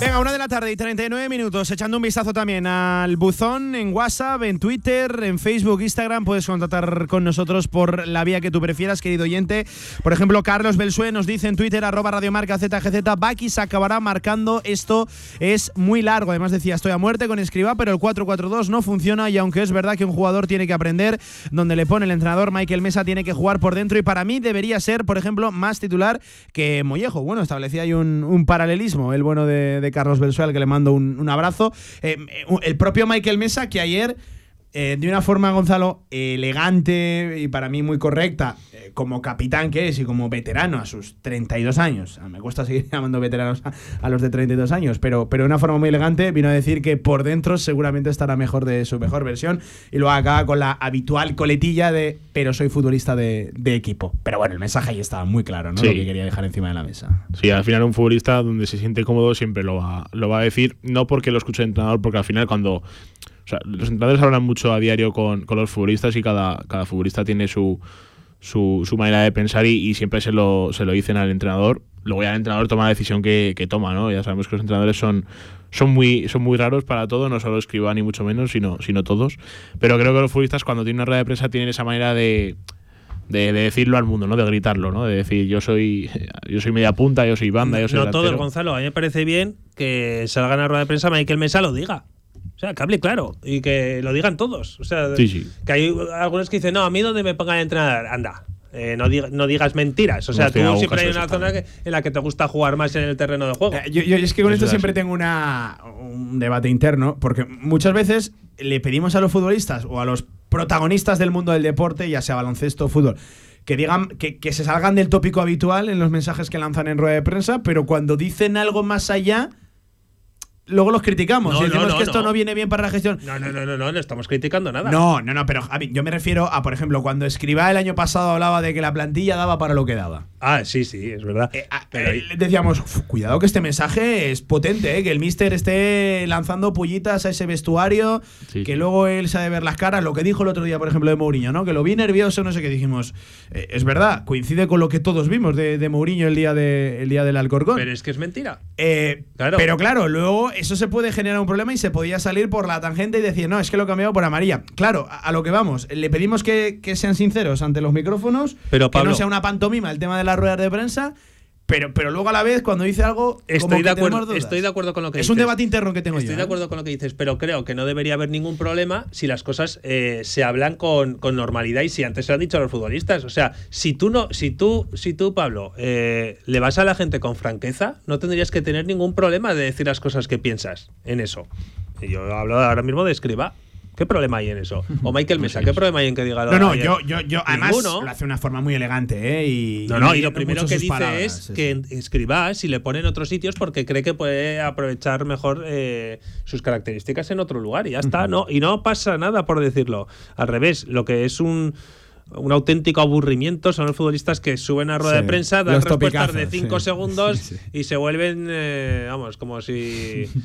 Venga, una de la tarde y 39 minutos, echando un vistazo también al buzón en WhatsApp, en Twitter, en Facebook, Instagram. Puedes contactar con nosotros por la vía que tú prefieras, querido oyente. Por ejemplo, Carlos Belsué nos dice en Twitter, arroba radiomarca ZGZ, Baki acabará marcando. Esto es muy largo. Además decía, estoy a muerte con Escriba, pero el 4-4-2 no funciona y aunque es verdad que un jugador tiene que aprender, donde le pone el entrenador, Michael Mesa tiene que jugar por dentro y para mí debería ser, por ejemplo, más titular que Mollejo. Bueno, establecía ahí un, un paralelismo, el bueno de, Carlos Belsué, al que le mando un, un abrazo. Eh, eh, el propio Michael Mesa, que ayer, eh, de una forma, Gonzalo, elegante y para mí muy correcta, eh, como capitán que es y como veterano a sus 32 años. Ah, Me cuesta seguir <laughs> llamando veteranos a, a los de 32 años, pero, pero de una forma muy elegante vino a decir que por dentro seguramente estará mejor de su mejor versión y luego acaba con la habitual coletilla de pero soy futbolista de, de equipo. Pero bueno, el mensaje ahí estaba muy claro, ¿no? Sí. Lo que quería dejar encima de la mesa. Sí, al final un futbolista donde se siente cómodo siempre lo va, lo va a decir, no porque lo escuche el entrenador, porque al final cuando... O sea, los entrenadores hablan mucho a diario con, con los futbolistas y cada, cada futbolista tiene su, su, su manera de pensar y, y siempre se lo, se lo dicen al entrenador. Luego ya el entrenador toma la decisión que, que toma, ¿no? Ya sabemos que los entrenadores son, son, muy, son muy raros para todo, no solo escriban ni mucho menos, sino, sino todos. Pero creo que los futbolistas cuando tienen una rueda de prensa tienen esa manera de, de, de decirlo al mundo, ¿no? De gritarlo, ¿no? De decir yo soy yo soy media punta, yo soy banda, yo soy No todos. Gonzalo. A mí me parece bien que salga en la rueda de prensa Michael Mesa lo diga. O sea, que hable claro y que lo digan todos. O sea, Sí, sí. que hay algunos que dicen, no, a mí donde me pongan a entrenar, anda. eh, no, diga- no digas mentiras. O sea, No tú siempre hay una zona que- en la que te gusta jugar más en el terreno de juego. Eh, Yo, yo- es que con Eso esto es siempre así. tengo una, un debate interno, porque muchas veces le pedimos a los futbolistas o a los protagonistas del mundo del deporte, ya sea baloncesto o fútbol, que digan que, que se salgan del tópico habitual en los mensajes que lanzan en rueda de prensa, pero cuando dicen algo más allá, luego los criticamos. No, y decimos no, no, que esto no. viene bien para la gestión. No, no, no, no, no, no estamos criticando nada. No, no, no, pero Javi, yo me refiero a, por ejemplo, cuando Escribá el año pasado hablaba de que la plantilla daba para lo que daba. Ah, sí, sí, es verdad. Eh, ah, Pero eh, decíamos, "Uf, cuidado que este mensaje es potente, eh, que el mister esté lanzando pullitas a ese vestuario, Sí, que luego él se ha de ver las caras, lo que dijo el otro día, por ejemplo, de Mourinho, ¿no? Que lo vi nervioso, no sé qué dijimos. Eh, es verdad, coincide con lo que todos vimos de, de Mourinho el día, de, el día del Alcorcón. pero es que es mentira. Eh, Claro. Pero claro, luego eso se puede generar un problema y se podía salir por la tangente y decir, no, es que lo he cambiado por amarilla. Claro, a, a lo que vamos, le pedimos que, que sean sinceros ante los micrófonos, Pero, que no sea una pantomima el tema de las ruedas de prensa, pero, pero luego a la vez cuando dice algo, como Estoy que de, acuerdo, estoy de acuerdo con lo que Es dices. un debate interno que tengo Estoy yo. de ¿eh? acuerdo con lo que dices, pero creo que no debería haber ningún problema si las cosas eh, se hablan con, con normalidad y si antes se lo han dicho a los futbolistas. O sea, si tú no, si tú, si tú, Pablo, eh, le vas a la gente con franqueza, no tendrías que tener ningún problema de decir las cosas que piensas en eso. Y yo hablo ahora mismo de escriba. ¿Qué problema hay en eso? O Michael Mesa, <laughs> ¿qué problema hay en que diga lo No, no, yo, yo, yo además Ninguno. lo hace de una forma muy elegante, ¿eh? Y, No, no, y lo primero que dice palabras, es sí, que sí. escriba si le pone en otros sitios porque cree que puede aprovechar mejor eh, sus características en otro lugar y ya está, ¿no? Y no pasa nada por decirlo. Al revés, lo que es un un auténtico aburrimiento son los futbolistas que suben a rueda Sí, de prensa, dan respuestas de topicazos, 5 sí. segundos <laughs> sí. y se vuelven, eh, vamos, como si... <laughs>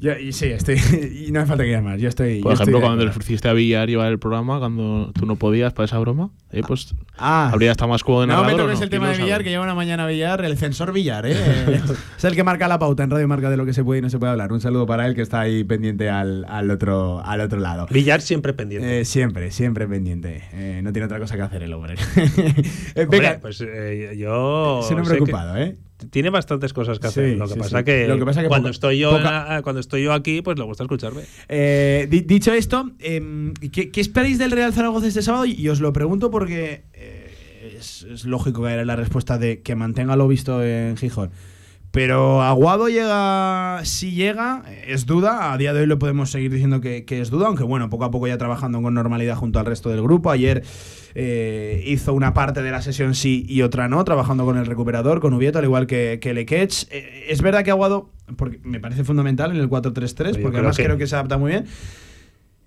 Yo- y sí, estoy. <laughs> y no hace falta que más. Yo estoy. Por yo ejemplo, cuando le ofreciste a Villar llevar el programa, cuando tú no podías para esa broma, eh, pues Ah. habría estado más cómodo de No me narrador. ¿o toques no? el ¿Quién tema de sabe? Villar, que lleva una mañana Villar, el censor Villar, ¿eh? <laughs> es el que marca la pauta en Radio Marca de lo que se puede y no se puede hablar. Un saludo para él que está ahí pendiente al, al otro, al otro lado. Villar siempre pendiente. Eh, siempre, siempre pendiente. Eh, no tiene otra cosa que hacer el hombre. Eh, <laughs> Hombre, venga, pues eh, yo... ese nombre sé que- ocupado, ¿eh? Tiene bastantes cosas que hacer. Sí, lo, que sí, pasa. Que Lo que pasa que cuando poca- estoy yo poca- cuando estoy yo aquí, pues le gusta escucharme. Eh, di- dicho esto, em, ¿qué, qué esperáis del Real Zaragoza este sábado? Y, os lo pregunto porque eh, es, es lógico que haya la respuesta de que mantenga lo visto en Gijón. Pero Aguado llega, si llega, es duda. A día de hoy lo podemos seguir diciendo que, que es duda, aunque bueno, poco a poco ya trabajando con normalidad junto al resto del grupo. Ayer eh, hizo una parte de la sesión sí y otra no, trabajando con el recuperador, con Ubieto, al igual que, que Lekech. Eh, es verdad que Aguado, porque me parece fundamental en el 4-3-3, Yo porque además que- creo que se adapta muy bien.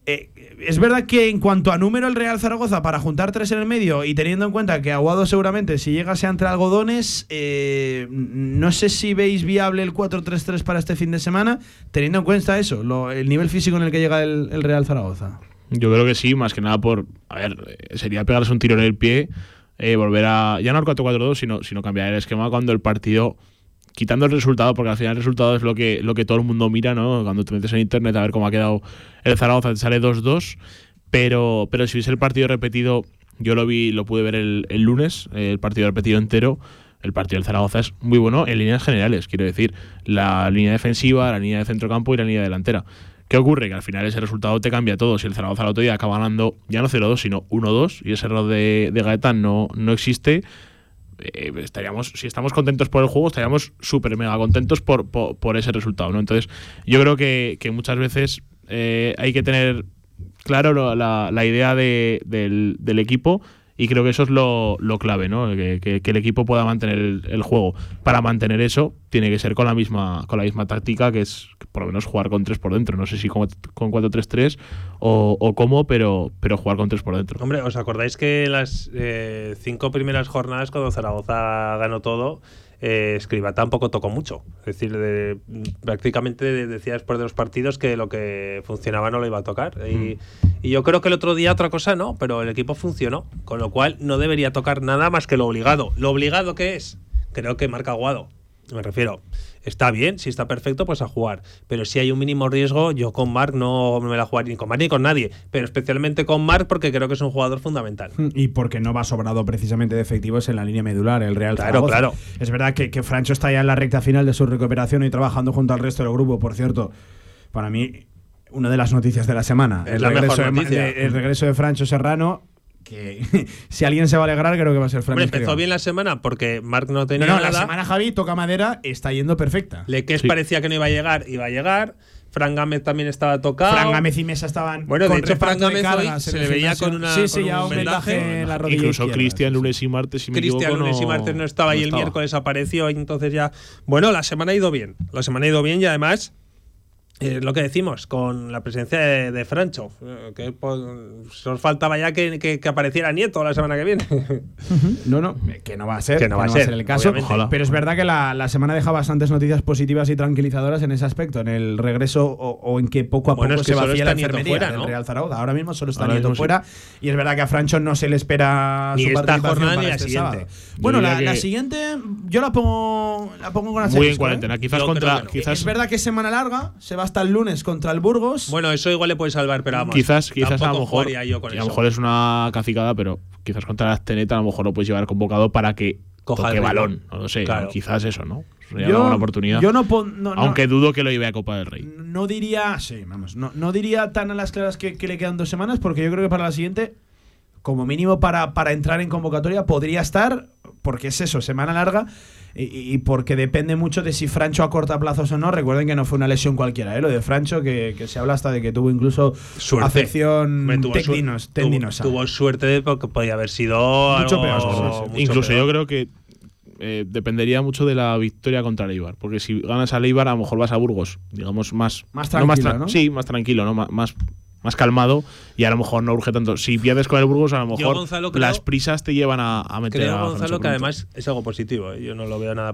Eh, es verdad que en cuanto a número el Real Zaragoza para juntar tres en el medio y teniendo en cuenta que Aguado seguramente si llega sea entre algodones, eh, no sé si veis viable el 4-3-3 para este fin de semana, teniendo en cuenta eso, el nivel físico en el que llega el, el Real Zaragoza. Yo creo que sí, más que nada por. A ver, eh, sería pegarse un tiro en el pie, eh, volver a. Ya no al 4-4-2, sino, sino cambiar el esquema cuando el partido. Quitando el resultado, porque al final el resultado es lo que, lo que todo el mundo mira, ¿no? Cuando te metes en internet a ver cómo ha quedado el Zaragoza, te sale 2-2. Pero, pero si hubiese el partido repetido, yo lo vi, lo pude ver el, el lunes, el partido repetido entero. El partido del Zaragoza es muy bueno en líneas generales, quiero decir, la línea defensiva, la línea de centrocampo y la línea delantera. ¿Qué ocurre? Que al final ese resultado te cambia todo. Si el Zaragoza el otro día acaba ganando ya no 0-2, sino 1-2, y ese error de, de Gaetán no, no existe, eh, estaríamos, si estamos contentos por el juego, estaríamos súper mega contentos por, por, por ese resultado. ¿no? Entonces, yo creo que, que muchas veces eh, hay que tener claro la, la idea de- del equipo y creo que eso es lo, lo clave, ¿no? Que, que- el equipo pueda mantener el, el juego. Para mantener eso, tiene que ser con la misma, con la misma táctica, que es por lo menos jugar con tres por dentro. No sé si con, con 4-3-3 o, o cómo, pero, pero jugar con tres por dentro. Hombre, ¿os acordáis que las eh, cinco primeras jornadas, cuando Zaragoza ganó todo, eh, Escriba tampoco tocó mucho? Es decir, de- prácticamente de- decía después de los partidos que lo que funcionaba no lo iba a tocar. Y, y yo creo que el otro día otra cosa no, pero el equipo funcionó, con lo cual no debería tocar nada más que lo obligado. ¿Lo obligado qué es? Creo que marca Aguado. Me refiero, está bien, si está perfecto, pues a jugar. Pero si hay un mínimo riesgo, yo con Marc no me la jugaría ni con Marc ni con nadie. Pero especialmente con Marc porque creo que es un jugador fundamental. Y porque no va sobrado precisamente de efectivos en la línea medular, el Real Claro, Zaragoza. claro. Es verdad que, que Francho está ya en la recta final de su recuperación y trabajando junto al resto del grupo. Por cierto, para mí, una de las noticias de la semana. Es el, la regreso mejor de- el regreso de Francho Serrano. Que <laughs> si alguien se va a alegrar, creo que va a ser. Hombre, empezó bien la semana porque Marc no tenía No, no, la semana Javi toca madera, está yendo perfecta. Leques Sí. parecía que no iba a llegar, iba a llegar. Fran Gámez también estaba tocado. Fran Gámez y Mesa estaban. Bueno, de hecho, Fran Gámez hoy se le veía con una- Sí, sí, con ya un vendaje. en la rodilla. Incluso Cristian lunes y martes, si Cristian lunes y no- martes no estaba y el estaba. miércoles apareció y entonces ya. Bueno, la semana ha ido bien. La semana ha ido bien y además eh, lo que decimos con la presencia de, de Francho, eh, que pues, solo faltaba ya que, que- que apareciera Nieto la semana que viene. No, no, que no va a ser, Que no va a ser, el caso. obviamente. Ojalá. Pero es verdad que la, la semana deja bastantes noticias positivas y tranquilizadoras en ese aspecto, en el regreso o, o en que poco a Bueno, poco es que se vacía la Nieto enfermería fuera, del ¿no? Real Zaragoza. Ahora mismo solo está Ahora Nieto mismo sí. fuera y es verdad que a Francho no se le espera Ni su esta jornada para ni la este siguiente. Bueno, la, la siguiente yo la pongo la pongo con Muy en ¿eh? cuarentena. Quizás Yo contra. no. Quizás, Es verdad que es semana larga, se va hasta el lunes contra el Burgos. bueno, eso igual le puede salvar, pero vamos. quizás, quizás a lo mejor. yo con a lo mejor es una cacicada, pero quizás contra la Teneta a lo mejor lo puedes llevar convocado para que Coja el balón. No lo sé. Claro. Quizás eso, ¿no? Sería una buena oportunidad. yo no, pon- no- no- Aunque dudo que lo lleve a Copa del Rey. no diría, sí, vamos, no, no diría tan a las claras que, que le quedan dos semanas, porque yo creo que para la siguiente, como mínimo para, para entrar en convocatoria, podría estar, porque es eso, semana larga, y, y porque depende mucho de si Francho acorta plazos o no. Recuerden que no fue una lesión cualquiera, ¿eh? lo de Francho, que, que se habla hasta de que tuvo incluso Suerte. afección tuvo, tendinosa. tuvo suerte de- porque podía haber sido Mucho algo peor, sí, sí. mucho Incluso peor. yo creo que eh, dependería mucho de la victoria contra el Eibar. Porque si ganas al Eibar, a lo mejor vas a Burgos, digamos, más. Más no tranquilo, tra- ¿no? Sí, más tranquilo, ¿no? Más, más calmado y a lo mejor no urge tanto. Si pierdes con el Burgos, a lo mejor Gonzalo, creo- las prisas te llevan a, a meter Creo, a Gonzalo, que además es algo positivo. ¿eh? Yo no lo veo nada,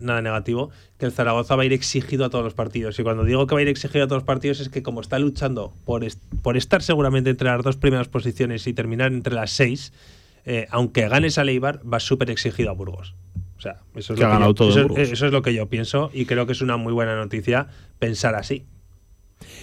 nada negativo. Que el Zaragoza va a ir exigido a todos los partidos. Y cuando digo que va a ir exigido a todos los partidos es que como está luchando por, est- por estar seguramente entre las dos primeras posiciones y terminar entre las seis, eh, aunque ganes a Leibar, va súper exigido a Burgos. O sea, eso es, Que lo ha ganado yo, eso es lo que yo pienso y creo que es una muy buena noticia pensar así.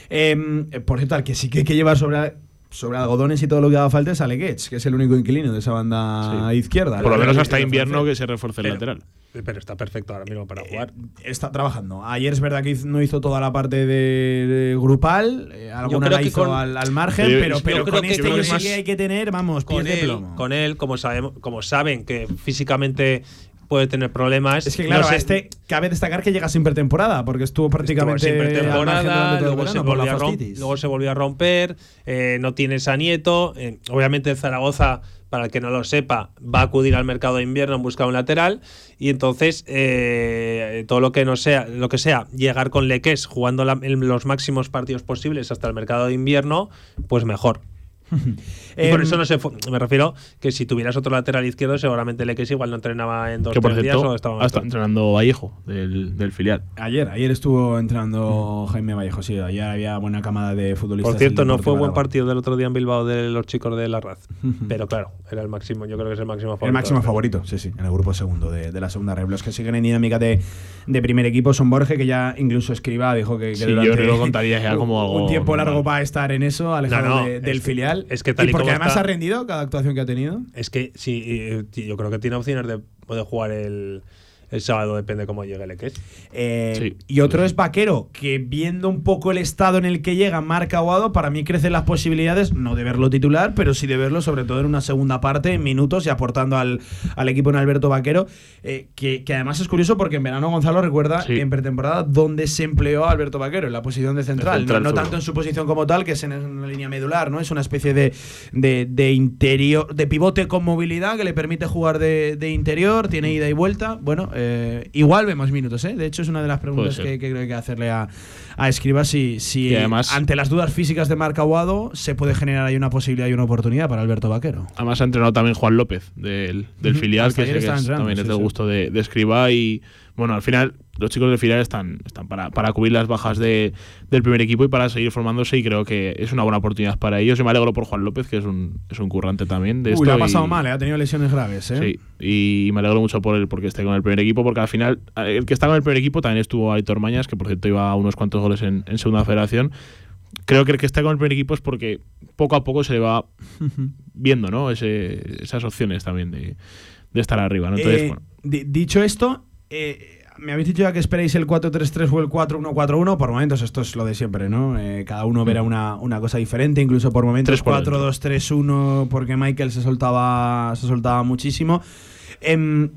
Em, eh, por cierto, al que sí que hay que llevar sobre, sobre algodones y todo lo que haga falta es Aleguets, que es el único inquilino de esa banda Sí. izquierda. Por lo menos hasta invierno que se refuerce el Pero- lateral. Pero está perfecto ahora mismo para jugar. Está trabajando. Ayer es verdad que no hizo toda la parte de, de grupal, eh, alguna la hizo con- al, al margen, Yo- pero, pero con este yo sí que hay que tener, vamos, pies con de él, plomo. con él, como sabemos, como saben que físicamente puede tener problemas. es que claro, no sé- a este cabe destacar que llega sin pretemporada, porque estuvo prácticamente Estuvo sin pretemporada, luego, se verano volvió a rom- fascitis. luego se volvió a romper, eh, no tienes a Nieto, eh, obviamente el Zaragoza, para el que no lo sepa, va a acudir al mercado de invierno en busca de un lateral y entonces eh, todo lo que no sea, lo que sea, llegar con Leques jugando la- en los máximos partidos posibles hasta el mercado de invierno, pues mejor. <laughs> Y por Em, eso no se fue- me refiero que si tuvieras otro lateral izquierdo, seguramente Leques igual no entrenaba en dos Que por tres días o cierto, estaba estado entrenando Vallejo del, del filial. Ayer, ayer estuvo entrenando Jaime Vallejo, sí, ayer había buena camada de futbolistas. Por cierto, no fue buen Aragón. partido del otro día en Bilbao de los chicos de la Raz. Pero claro, era el máximo, yo creo que es el máximo favorito. El máximo favorito, sí, sí, en el grupo segundo de, de la segunda red. Los que siguen en dinámica de, de primer equipo son Borges, que ya incluso escriba, dijo que, que Sí, durante yo lo contaría ya como <laughs> algo un tiempo normal. largo va a estar en eso, alejado No, no, de- del es que- es que tal y porque como además está- ha rendido cada actuación que ha tenido. Es que sí, eh, yo creo que tiene opciones de poder jugar el, el sábado, depende cómo llegue el Eques. Eh, Sí. y otro es Vaquero, que viendo un poco el estado en el que llega Marca Aguado, para mí crecen las posibilidades, no de verlo titular, pero sí de verlo sobre todo en una segunda parte, en minutos y aportando al, al equipo en Alberto Vaquero, eh, que, que además es curioso porque en verano Gonzalo recuerda Sí. en pretemporada dónde se empleó a Alberto Vaquero, en la posición de central, central no, tanto en su posición como tal, que es en una línea medular, ¿no? Es una especie de, de, de interior, de pivote con movilidad que le permite jugar de, de interior, tiene ida y vuelta. Bueno, eh, igual vemos minutos, ¿eh? De hecho, es una de las preguntas que, que creo que hay que hacerle a, a Escriba si, si además- ante las dudas físicas de Marc Aguado se puede generar ahí una posibilidad y una oportunidad para Alberto Vaquero. Además ha entrenado también Juan López del, del filial, hasta que, es- también es del sí. gusto de, de Escribá y bueno, al final los chicos del filial están, están para, para cubrir las bajas de- del primer equipo y para seguir formándose y creo que es una buena oportunidad para ellos. Yo me alegro por Juan López, que es un, es un currante también de Uy, esto. le ha y- pasado mal, ¿eh? ha tenido lesiones graves. ¿eh? Sí, y me alegro mucho por él porque esté con el primer equipo, porque al final el que está con el primer equipo también estuvo Aitor Mañas, que por cierto iba a unos cuantos goles en, en segunda federación. Creo que el que está con el primer equipo es porque poco a poco se le va <laughs> viendo ¿no? Ese- esas opciones también de, de estar arriba. ¿no? Entonces, Eh, bueno, di- dicho esto, eh, me habéis dicho ya que esperáis el 4-3-3 o el 4-1-4-1. Por momentos, esto es lo de siempre, ¿no? Eh, cada uno verá una, una cosa diferente, incluso por momentos 4-2-3-1, porque Michael se soltaba, se soltaba muchísimo. Em,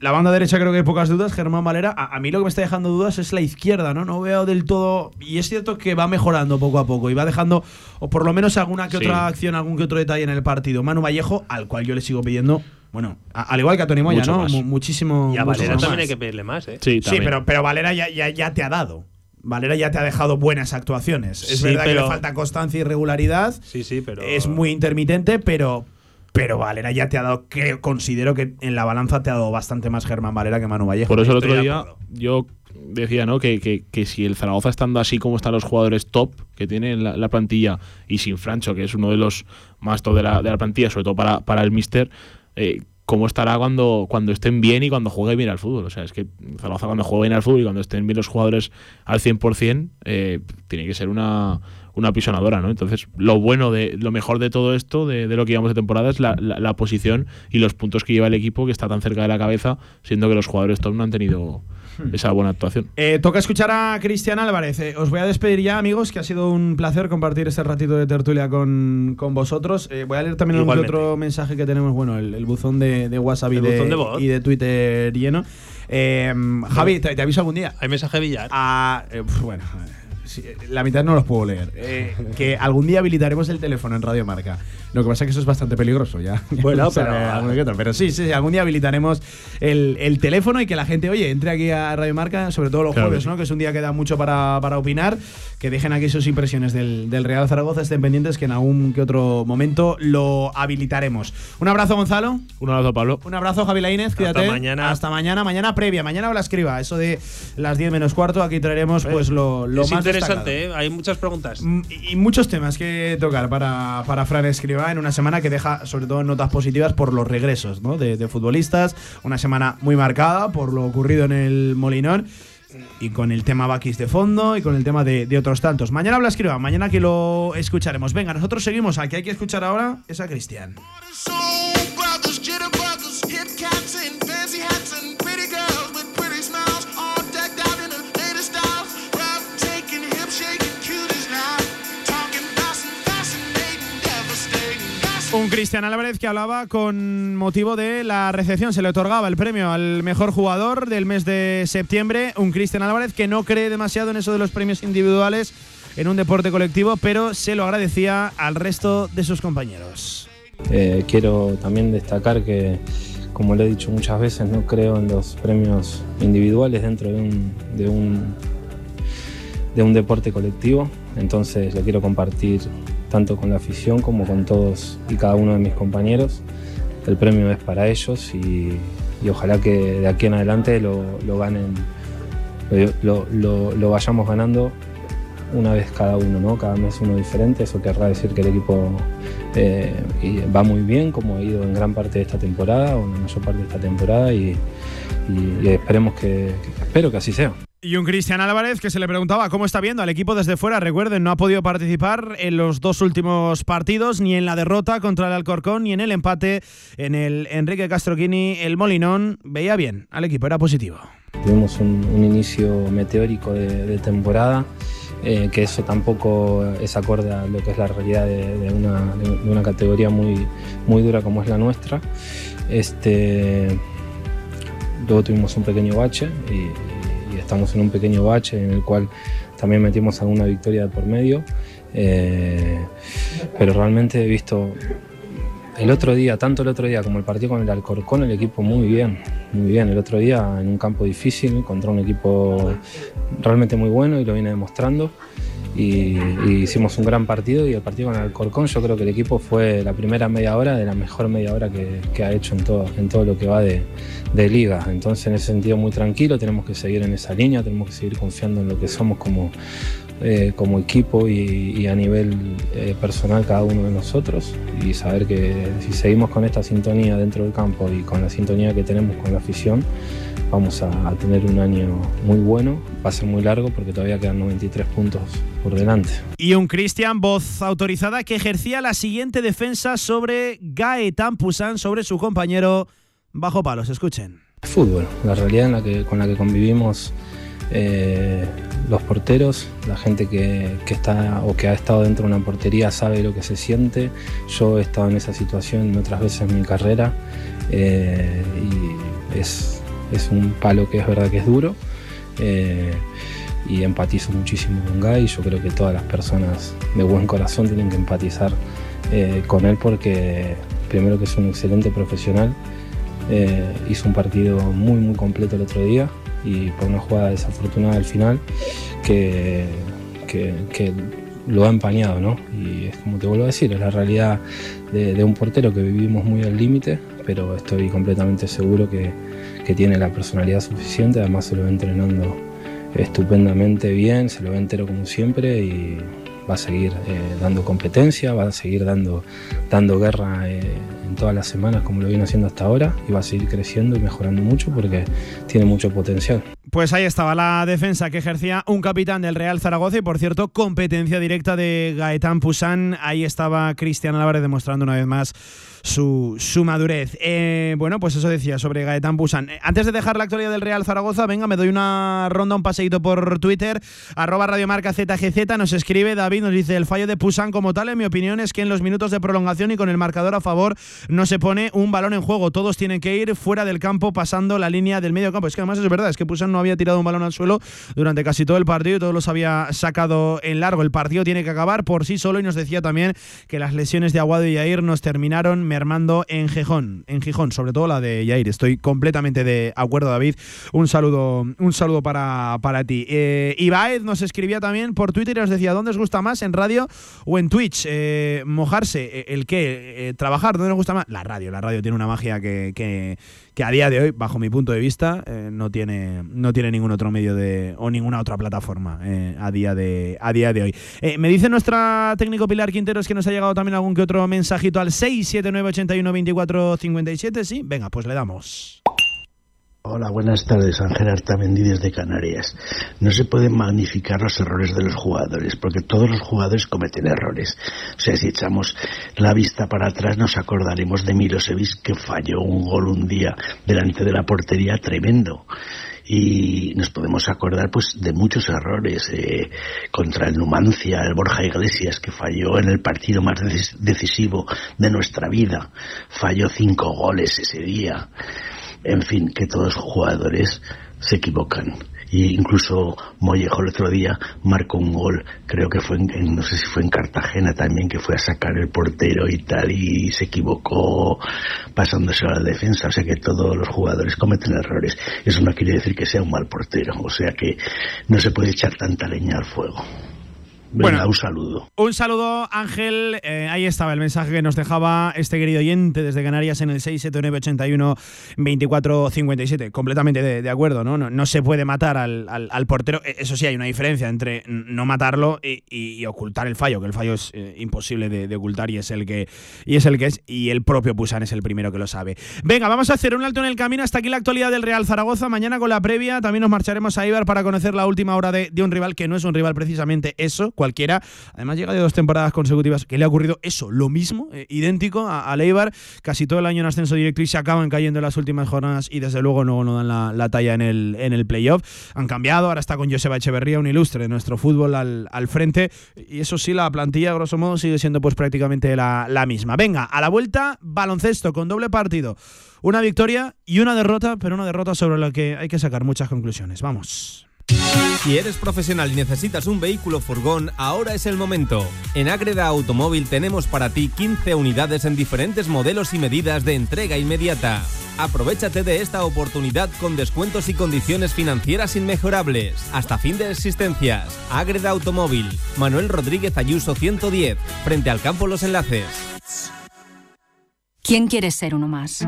la banda derecha creo que hay pocas dudas, Germán Valera. A, a mí lo que me está dejando dudas es la izquierda, ¿no? No veo del todo. Y es cierto que va mejorando poco a poco y va dejando, o por lo menos alguna que Sí. otra acción, algún que otro detalle en el partido. Manu Vallejo, al cual yo le sigo pidiendo. Bueno, a- al igual que a Tony Moya, Mucho ¿no? más. Mu- muchísimo. Y a muchísimo Valera también hay que pedirle más, ¿eh? sí, Sí, también. pero, pero Valera ya, ya, ya te ha dado. Valera ya te ha dejado buenas actuaciones. Es Sí, verdad que pero- le falta constancia y regularidad. Sí, sí, pero. Es muy intermitente, pero. Pero Valera ya te ha dado, creo, considero que en la balanza te ha dado bastante más Germán Valera que Manu Vallejo. Por eso el Estoy otro de día acuerdo. yo decía ¿no? que, que- que si el Zaragoza estando así como están los jugadores top que tiene en la, la plantilla y sin Francho, que es uno de los más top de la, de la plantilla, sobre todo para, para el Mister, eh, ¿cómo estará cuando, cuando estén bien y cuando juegue bien al fútbol? O sea, es que Zaragoza cuando juegue bien al fútbol y cuando estén bien los jugadores al 100%, eh, tiene que ser una, una pisonadora, ¿no? Entonces, lo bueno de lo mejor de todo esto, de, de lo que llevamos de temporada, es la, la- la posición y los puntos que lleva el equipo que está tan cerca de la cabeza, siendo que los jugadores top no han tenido <laughs> esa buena actuación. Eh, toca escuchar a Cristian Álvarez. Eh, os voy a despedir ya, amigos, que ha sido un placer compartir este ratito de tertulia con, con vosotros. Eh, voy a leer también algún otro mensaje que tenemos, bueno, el, el buzón de, de WhatsApp y de, buzón de voz. y de Twitter lleno. Eh, Javi, te, te aviso algún día. Hay mensaje Villar. Ah, eh, bueno, la mitad no los puedo leer. Eh, que algún día habilitaremos el teléfono en Radio Marca. Lo que pasa es que eso es bastante peligroso ya. <laughs> Bueno, pero- otro. Pero sí, sí, algún día habilitaremos el, el teléfono y que la gente, oye, entre aquí a Radio Marca, sobre todo los Claro jueves, que sí. ¿no? Que es un día que da mucho para, para opinar. Que dejen aquí sus impresiones del, del Real Zaragoza, estén pendientes que en algún que otro momento lo habilitaremos. Un abrazo, Gonzalo. Un abrazo, Pablo. Un abrazo, Javi Lainez. Cuídate. mañana. Hasta mañana. Mañana previa. Mañana la escriba. Eso de las 10 menos cuarto. Aquí traeremos pues lo, lo es más interesante. ¿eh? Hay muchas preguntas. Mm, Y y muchos temas que tocar para, para Fran Escriba en una semana que deja sobre todo notas positivas por los regresos ¿no? de, de futbolistas. Una semana muy marcada por lo ocurrido en el Molinón. Y con el tema Bakis de fondo y con el tema de, de otros tantos. Mañana habla Escriba, mañana que lo escucharemos. Venga, nosotros seguimos. Aquí hay que escuchar ahora es a Cristian. Un Cristian Álvarez que hablaba con motivo de la recepción. Se le otorgaba el premio al mejor jugador del mes de septiembre. Un Cristian Álvarez que no cree demasiado en eso de los premios individuales en un deporte colectivo, pero se lo agradecía al resto de sus compañeros. Eh, quiero también destacar que, como lo he dicho muchas veces, no creo en los premios individuales dentro de un, de un, de un deporte colectivo. Entonces lo quiero compartir tanto con la afición como con todos y cada uno de mis compañeros. El premio es para ellos y, ojalá que de aquí en adelante lo, ganen, lo, lo- vayamos ganando una vez cada uno, ¿no? Cada mes uno diferente. Eso querrá decir que el equipo eh, va muy bien, como ha ido en gran parte de esta temporada, o en la mayor parte de esta temporada, y, esperemos que- espero que así sea. Y un Cristian Álvarez que se le preguntaba cómo está viendo al equipo desde fuera. Recuerden, no ha podido participar en los dos últimos partidos, ni en la derrota contra el Alcorcón, ni en el empate en el Enrique Castroquini, el Molinón. Veía bien al equipo, era positivo. Tuvimos un, un inicio meteórico de, de temporada, eh, que eso tampoco es acorde a lo que es la realidad de, de una, de una categoría muy, muy dura como es la nuestra. Este, luego tuvimos un pequeño bache y, estamos en un pequeño bache en el cual también metimos alguna victoria de por medio. Eh, pero realmente he visto el otro día, tanto el otro día como el partido con el Alcorcón, el equipo muy bien, muy bien. El otro día en un campo difícil, contra un equipo realmente muy bueno y lo viene demostrando. Y, y hicimos un gran partido y el partido con Alcorcón yo creo que el equipo fue la primera media hora de la mejor media hora que, que ha hecho en todo, en todo lo que va de, de liga. Entonces en ese sentido muy tranquilo, tenemos que seguir en esa línea, tenemos que seguir confiando en lo que somos como, eh, como equipo y, y a nivel eh, personal cada uno de nosotros y saber que si seguimos con esta sintonía dentro del campo y con la sintonía que tenemos con la afición, vamos a, a tener un año muy bueno, va a ser muy largo porque todavía quedan 93 puntos por delante. Y un Cristian, voz autorizada, que ejercía la siguiente defensa sobre Gaetan Pusan, sobre su compañero bajo palos. Escuchen. Fútbol, la realidad en la que, con la que convivimos eh, los porteros, la gente que, que está o que ha estado dentro de una portería sabe lo que se siente. Yo he estado en esa situación otras veces en mi carrera eh, y es, es un palo que es verdad que es duro. eh, y empatizo muchísimo con Guy. Yo creo que todas las personas de buen corazón tienen que empatizar eh, con él porque primero que es un excelente profesional, eh, hizo un partido muy muy completo el otro día y por una jugada desafortunada al final que, que- lo ha empañado, ¿no? Y es como te vuelvo a decir, es la realidad de, de un portero que vivimos muy al límite, pero estoy completamente seguro que, que tiene la personalidad suficiente, además se lo va entrenando estupendamente bien, se lo ve entero como siempre y va a seguir eh, dando competencia, va a seguir dando, dando guerra eh, en todas las semanas como lo viene haciendo hasta ahora y va a seguir creciendo y mejorando mucho porque tiene mucho potencial. Pues ahí estaba la defensa que ejercía un capitán del Real Zaragoza y, por cierto, competencia directa de Gaetán Pusán. Ahí estaba Cristian Álvarez demostrando una vez más su, su madurez. Eh, bueno, pues eso decía sobre Gaetán Pusán. Eh, Antes de dejar la actualidad del Real Zaragoza, venga, me doy una ronda, un paseíto por Twitter. Arroba Radiomarca ZGZ nos escribe David, nos dice el fallo de Pusán como tal, en mi opinión, es que en los minutos de prolongación y con el marcador a favor no se pone un balón en juego. Todos tienen que ir fuera del campo pasando la línea del medio campo. Es que además es verdad, es que Pusán no había tirado un balón al suelo durante casi todo el partido y todos los había sacado en largo. El partido tiene que acabar por sí solo y nos decía también que las lesiones de Aguado y Yair nos terminaron mermando en Gijón, en Gijón, sobre todo la de Yair. Estoy completamente de acuerdo, David. Un saludo, un saludo para, para ti. Eh, Ibaez nos escribía también por Twitter y nos decía, ¿dónde os gusta más, en radio o en Twitch? Eh, mojarse, eh, ¿el qué? Eh, ¿Trabajar? ¿Dónde nos gusta más? La radio, la radio tiene una magia que, que a día de hoy, bajo mi punto de vista, eh, no, tiene, no tiene ningún otro medio de o ninguna otra plataforma eh, a, día de, a día de hoy. Eh, me dice nuestra técnico Pilar Quinteros que nos ha llegado también algún que otro mensajito al 679812457, ¿sí? Venga, pues le damos. Hola, buenas tardes, Ángel Artamendi desde Canarias. No se pueden magnificar los errores de los jugadores, porque todos los jugadores cometen errores. O sea, si echamos la vista para atrás, nos acordaremos de Milosevic que falló un gol un día delante de la portería tremendo. Y nos podemos acordar pues de muchos errores eh, contra el Numancia, el Borja Iglesias que falló en el partido más decis- decisivo de nuestra vida. Falló cinco goles ese día en fin, que todos los jugadores se equivocan. Y incluso Mollejo el otro día marcó un gol, creo que fue en, no sé si fue en Cartagena también, que fue a sacar el portero y tal, y se equivocó pasándose a la defensa. O sea que todos los jugadores cometen errores. Eso no quiere decir que sea un mal portero. O sea que no se puede echar tanta leña al fuego. Venga, Bueno. un saludo. Un saludo, Ángel. Eh, ahí estaba el mensaje que nos dejaba este querido oyente desde Canarias en el 679812457. Completamente de, de acuerdo, ¿no? ¿no? no se puede matar al, al- al portero. Eh, Eso sí, hay una diferencia entre no matarlo y, y- y ocultar el fallo, que el fallo es eh, imposible de, de ocultar y es el que y es el que es. Y el propio Pusan es el primero que lo sabe. Venga, vamos a hacer un alto en el camino. Hasta aquí la actualidad del Real Zaragoza. Mañana con la previa también nos marcharemos a Ibar para conocer la última hora de, de un rival que no es un rival precisamente eso, cualquiera. Además llega de dos temporadas consecutivas que le ha ocurrido eso, lo mismo, eh, idéntico a, al Eibar, casi todo el año en ascenso directo y se acaban cayendo en las últimas jornadas y desde luego no, no dan la, la talla en el, en el playoff. Han cambiado, ahora está con Joseba Echeverría, un ilustre de nuestro fútbol al, al frente y eso sí, la plantilla grosso modo sigue siendo pues prácticamente la, la misma. Venga, a la vuelta, baloncesto con doble partido. Una victoria y una derrota, pero una derrota sobre la que hay que sacar muchas conclusiones. Vamos. Si eres profesional y necesitas un vehículo furgón, ahora es el momento. En Agreda Automóvil tenemos para ti 15 unidades en diferentes modelos y medidas de entrega inmediata. Aprovechate de esta oportunidad con descuentos y condiciones financieras inmejorables. Hasta fin de existencias. Agreda Automóvil. Manuel Rodríguez Ayuso 110. Frente al campo Los Enlaces. ¿Quién quiere ser uno más?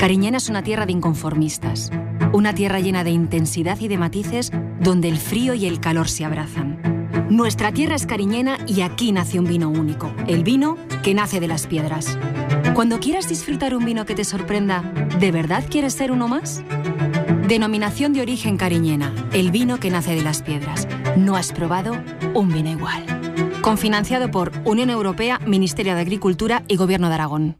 Cariñena es una tierra de inconformistas, una tierra llena de intensidad y de matices donde el frío y el calor se abrazan. Nuestra tierra es cariñena y aquí nace un vino único, el vino que nace de las piedras. Cuando quieras disfrutar un vino que te sorprenda, ¿de verdad quieres ser uno más? Denominación de origen cariñena, el vino que nace de las piedras. No has probado un vino igual. Confinanciado por Unión Europea, Ministerio de Agricultura y Gobierno de Aragón.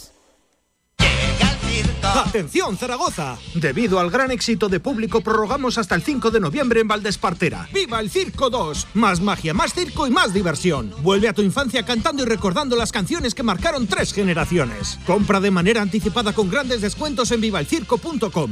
¡Atención, Zaragoza! Debido al gran éxito de público, prorrogamos hasta el 5 de noviembre en Valdespartera. ¡Viva el Circo 2! Más magia, más circo y más diversión. Vuelve a tu infancia cantando y recordando las canciones que marcaron tres generaciones. Compra de manera anticipada con grandes descuentos en vivalcirco.com.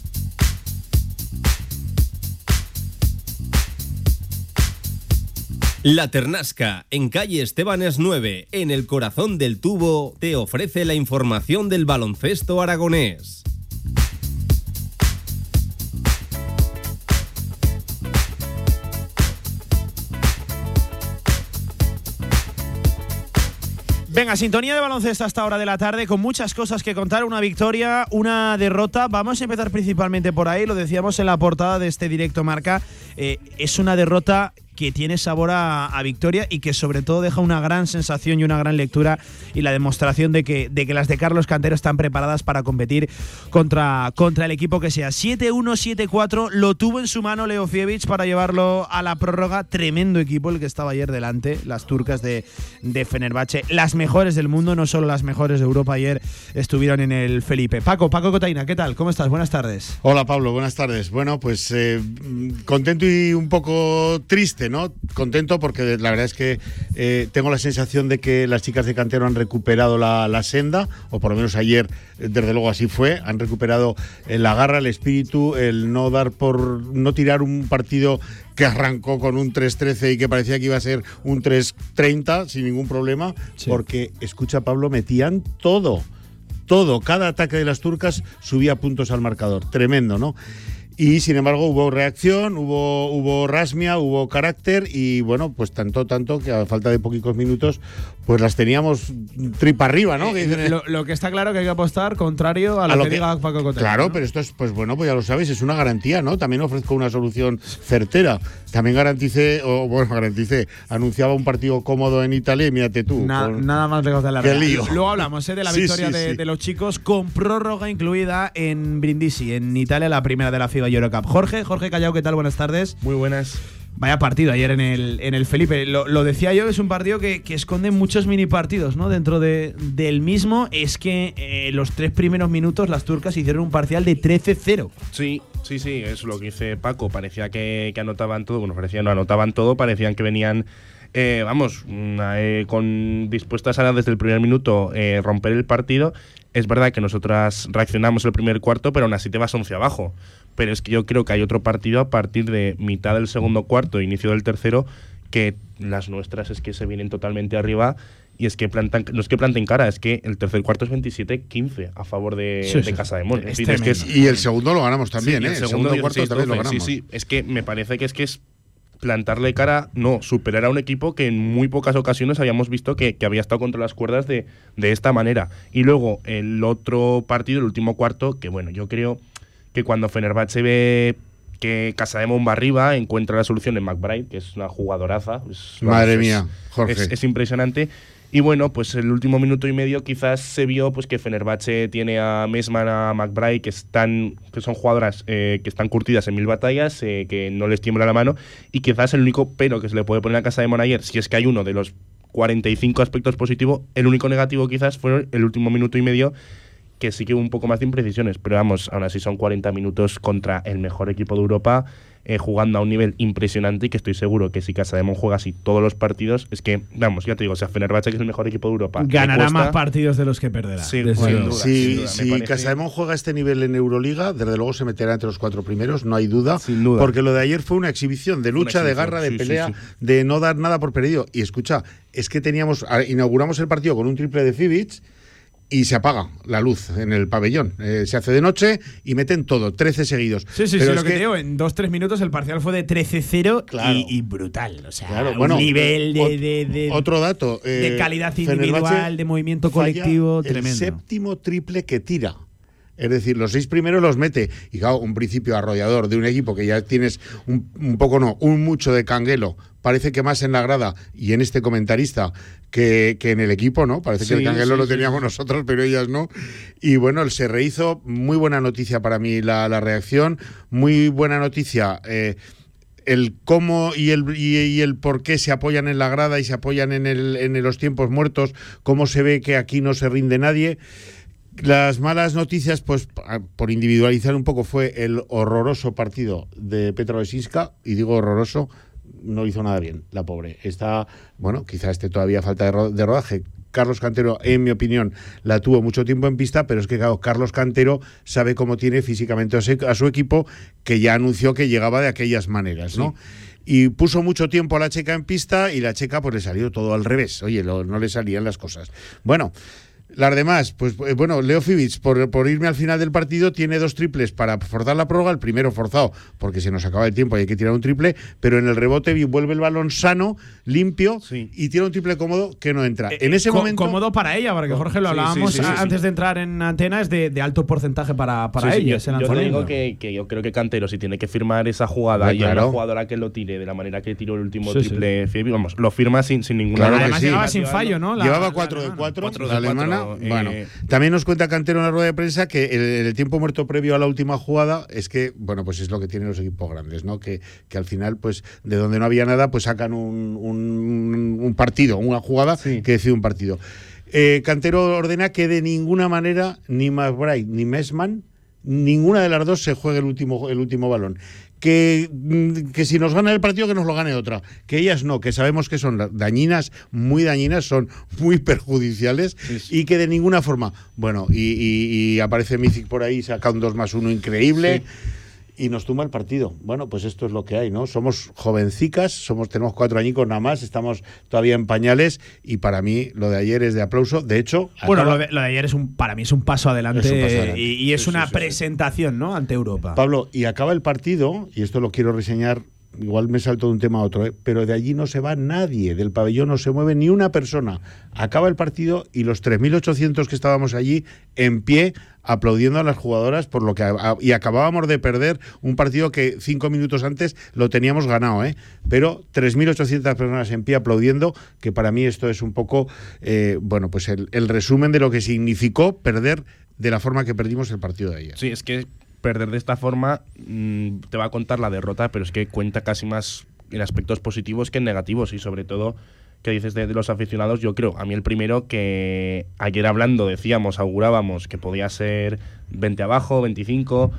La Ternasca, en calle Estebanes 9, en el corazón del tubo, te ofrece la información del baloncesto aragonés. Venga, sintonía de baloncesto hasta hora de la tarde con muchas cosas que contar, una victoria, una derrota. Vamos a empezar principalmente por ahí, lo decíamos en la portada de este directo marca. Eh, es una derrota que tiene sabor a, victoria y que sobre todo deja una gran sensación y una gran lectura y la demostración de que, de que las de Carlos Cantero están preparadas para competir contra, contra el equipo que sea. 7-1, 7-4, lo tuvo en su mano Leo Fievich para llevarlo a la prórroga. Tremendo equipo el que estaba ayer delante, las turcas de, de Fenerbahce, las mejores del mundo, no solo las mejores de Europa ayer estuvieron en el Felipe. Paco, Paco Cotaina, ¿qué tal? ¿Cómo estás? Buenas tardes. Hola Pablo, buenas tardes. Bueno, pues eh, contento y un poco triste, ¿no? Contento porque la verdad es que eh, tengo la sensación de que las chicas de Cantero han recuperado la, la senda, o por lo menos ayer, eh, desde luego así fue, han recuperado eh, la garra, el espíritu, el no dar por, no tirar un partido que arrancó con un 3-13 y que parecía que iba a ser un 3-30 sin ningún problema, porque, escucha Pablo, metían todo todo, cada ataque de las turcas subía puntos al marcador. Tremendo, ¿no? Y sin embargo hubo reacción, hubo, hubo rasmia, hubo carácter y bueno, pues tanto, tanto que a falta de poquitos minutos, pues las teníamos tripa arriba, ¿no? Dicen- Eh, Lo, lo que está claro que hay que apostar contrario a lo, que, diga Paco Cotaina. Claro, ¿no? pero esto es, pues bueno, pues ya lo sabéis, es una garantía, ¿no? También ofrezco una solución certera. También garanticé, o bueno, garanticé, anunciaba un partido cómodo en Italia y mírate tú. Na- con- nada más lejos de la Qué realidad. lío. Luego hablamos ¿eh? de la Sí, victoria sí, de, sí. de los chicos con prórroga incluida en Brindisi, en Italia, la primera de la FIBA Eurocup. Jorge, Jorge Callao, ¿qué tal? Buenas tardes. Muy buenas. Vaya partido ayer en el, en el Felipe. Lo, decía yo, es un partido que, que esconde muchos mini partidos ¿no? dentro de- del mismo. Es que eh, los tres primeros minutos las turcas hicieron un parcial de 13-0. Sí, sí, sí, es lo que dice Paco. Parecía que, que anotaban todo. Bueno, parecía no anotaban todo, parecían que venían. eh, vamos, eh, con dispuestas a desde el primer minuto eh, romper el partido. Es verdad que nosotras reaccionamos el primer cuarto, pero aún así te vas 11 abajo. Pero es que yo creo que hay otro partido a partir de mitad del segundo cuarto, inicio del tercero, que las nuestras es que se vienen totalmente arriba y es que plantan, no es que planten cara, es que el tercer cuarto es 27-15 a favor de, Sí, de sí. Casa de Mon. Es decir, es que es- tremendo. Y el segundo lo ganamos también, Sí, ¿eh? El segundo cuarto 16, también lo 12, ganamos. Sí, sí, es que me parece que es que es plantarle cara, no, superar a un equipo que en muy pocas ocasiones habíamos visto que, que había estado contra las cuerdas de, de esta manera. Y luego el otro partido, el último cuarto, que bueno, yo creo que cuando Fenerbahce ve que Casademón va arriba, encuentra la solución en McBride, que es una jugadoraza. es- Madre mía, Jorge. Es, es impresionante. Y bueno, pues el último minuto y medio quizás se vio pues que Fenerbahce tiene a Mesman, a McBride, que están que son jugadoras eh, que están curtidas en mil batallas, eh, que no les tiembla la mano. Y quizás el único pero que se le puede poner a casa de Monayer, si es que hay uno de los 45 aspectos positivos, el único negativo quizás fue el último minuto y medio que sí que hubo un poco más de imprecisiones, pero vamos, aún así son 40 minutos contra el mejor equipo de Europa, eh, jugando a un nivel impresionante y que estoy seguro que si Casademón juega así todos los partidos, es que, vamos, ya te digo, o sea, Fenerbahce que es el mejor equipo de Europa. Ganará cuesta- más partidos de los que perderá. Sí, desde sin duda, Si, sin duda, me si parece- Casademón juega a este nivel en Euroliga, desde luego se meterá entre los cuatro primeros, no hay duda. duda. Porque lo de ayer fue una exhibición de lucha, de garra, de sí, pelea, sí. de no dar nada por perdido. Y escucha, es que teníamos, a- inauguramos el partido con un triple de Fibic y se apaga la luz en el pabellón. Eh, se hace de noche y meten todo, 13 seguidos. Sí, sí, Pero sí, es lo que, te digo, en 2-3 minutos el parcial fue de 13-0 Claro. y, y brutal. O sea, Claro, un bueno, nivel de, de- de- otro dato. de eh, calidad Fenerbahce individual, de movimiento colectivo, el tremendo. séptimo triple que tira Es decir, los seis primeros los mete. Y claro, un principio arrollador de un equipo que ya tienes un, un poco, no, un mucho de canguelo. Parece que más en la grada y en este comentarista que, que en el equipo, ¿no? Parece que el canguelo sí, lo teníamos sí. nosotros, pero ellas no. Y bueno, se rehizo. Muy buena noticia para mí la, la reacción. Muy buena noticia. eh, el cómo y el, y, y el por qué se apoyan en la grada y se apoyan en, el, en los tiempos muertos, cómo se ve que aquí no se rinde nadie. Las malas noticias, pues a- por individualizar un poco, fue el horroroso partido de Petro Lesinska, y digo horroroso, no hizo nada bien, la pobre. Está, bueno, quizá esté todavía falta de, ro- de rodaje. Carlos Cantero, en mi opinión, la tuvo mucho tiempo en pista, pero es que, claro, Carlos Cantero sabe cómo tiene físicamente a, su equipo, que ya anunció que llegaba de aquellas maneras, ¿no? Y puso mucho tiempo a la checa en pista y la checa pues le salió todo al revés. Oye, lo- no le salían las cosas. Bueno, las demás, pues eh, bueno, Leo Fibic, por, por irme al final del partido, tiene dos triples para forzar la prórroga. El primero forzado, porque se nos acaba el tiempo y hay que tirar un triple, pero en el rebote vuelve el balón sano, limpio, y tira un triple cómodo que no entra. en ese Co- momento. Cómodo para ella, porque Jorge lo Sí, sí, hablábamos sí, sí, a- sí. antes de entrar en antena, es de, de alto porcentaje para, para Sí, sí, ella. yo- ese yo, te digo que, que yo creo que Cantero, si tiene que firmar esa jugada y a claro. jugadora que lo tire de la manera que tiró el último Sí, sí. triple, Fibi, vamos, lo firma sin, sin ninguna Claro Además sí. llegaba sin fallo, ¿no? La- Llevaba la 4 de alemana. 4, Cuatro la alemana. Cuatro, eh, bueno, también nos cuenta Cantero en la rueda de prensa que el, el tiempo muerto previo a la última jugada es que, bueno, pues es lo que tienen los equipos grandes, ¿no? Que, que al final, pues de donde no había nada, pues sacan un, un- un partido, una jugada que decide un partido. Eh, Cantero ordena que de ninguna manera ni McBride ni Messman, ninguna de las dos se juegue el último, el último balón. Que, mm, que si nos gana el partido, que nos lo gane otra. Que ellas no, que sabemos que son dañinas, muy dañinas, son muy perjudiciales y que de ninguna forma. Bueno, y, y- y aparece Mythic por ahí, saca un 2 más 1 increíble. Y nos tumba el partido. Bueno, pues esto es lo que hay, ¿no? Somos jovencicas, somos, tenemos cuatro añicos nada más, estamos todavía en pañales y para mí lo de ayer es de aplauso. De hecho, Bueno, acaba- lo de, lo de ayer es un, para mí es un paso adelante, Es un paso adelante. y, y es Sí, una sí, sí, sí. presentación, ¿no? Ante Europa. Pablo, y acaba el partido, y esto lo quiero reseñar, igual me salto de un tema a otro, ¿eh? pero de allí no se va nadie, del pabellón no se mueve ni una persona. Acaba el partido y los 3.800 que estábamos allí en pie aplaudiendo a las jugadoras por lo que y acabábamos de perder un partido que cinco minutos antes lo teníamos ganado, ¿eh? pero 3.800 personas en pie aplaudiendo, que para mí esto es un poco, eh, bueno, pues el, el resumen de lo que significó perder de la forma que perdimos el partido de ayer. Sí, es que perder de esta forma mm, te va a contar la derrota, pero es que cuenta casi más en aspectos positivos que en negativos y sobre todo que dices de, de los aficionados, yo creo, a mí el primero que ayer hablando decíamos, augurábamos que podía ser 20 abajo, 25,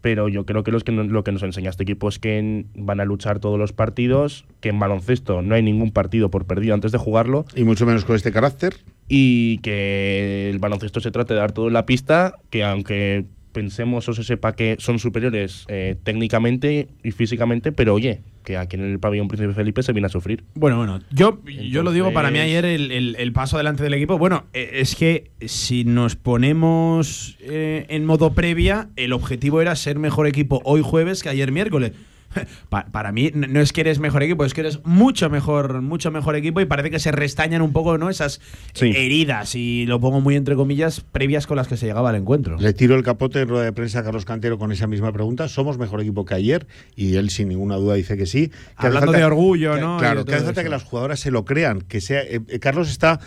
pero yo creo que, los que no- lo que nos enseña este equipo es que en- van a luchar todos los partidos, que en baloncesto no hay ningún partido por perdido antes de jugarlo. Y mucho menos con este carácter. Y que el baloncesto se trate de dar todo en la pista, que aunque pensemos o se sepa que son superiores eh, técnicamente y físicamente, pero oye, que aquí en el pabellón Príncipe Felipe se viene a sufrir. Bueno, bueno, yo, yo lo digo para mí ayer el, el- el paso adelante del equipo. Bueno, eh, es que si nos ponemos eh, en modo previa, el objetivo era ser mejor equipo hoy jueves que ayer miércoles. <laughs> Pa- para mí no es que eres mejor equipo, es que eres mucho mejor, mucho mejor equipo y parece que se restañan un poco, ¿no? Esas Sí. heridas y lo pongo muy entre comillas previas con las que se llegaba al encuentro. Le tiro el capote en rueda de prensa a Carlos Cantero con esa misma pregunta. ¿Somos mejor equipo que ayer? Y él sin ninguna duda dice que sí. Que Hablando falta- de orgullo, que- ¿no? Claro, que hace falta que las jugadoras se lo crean. Que sea, eh, eh, Carlos está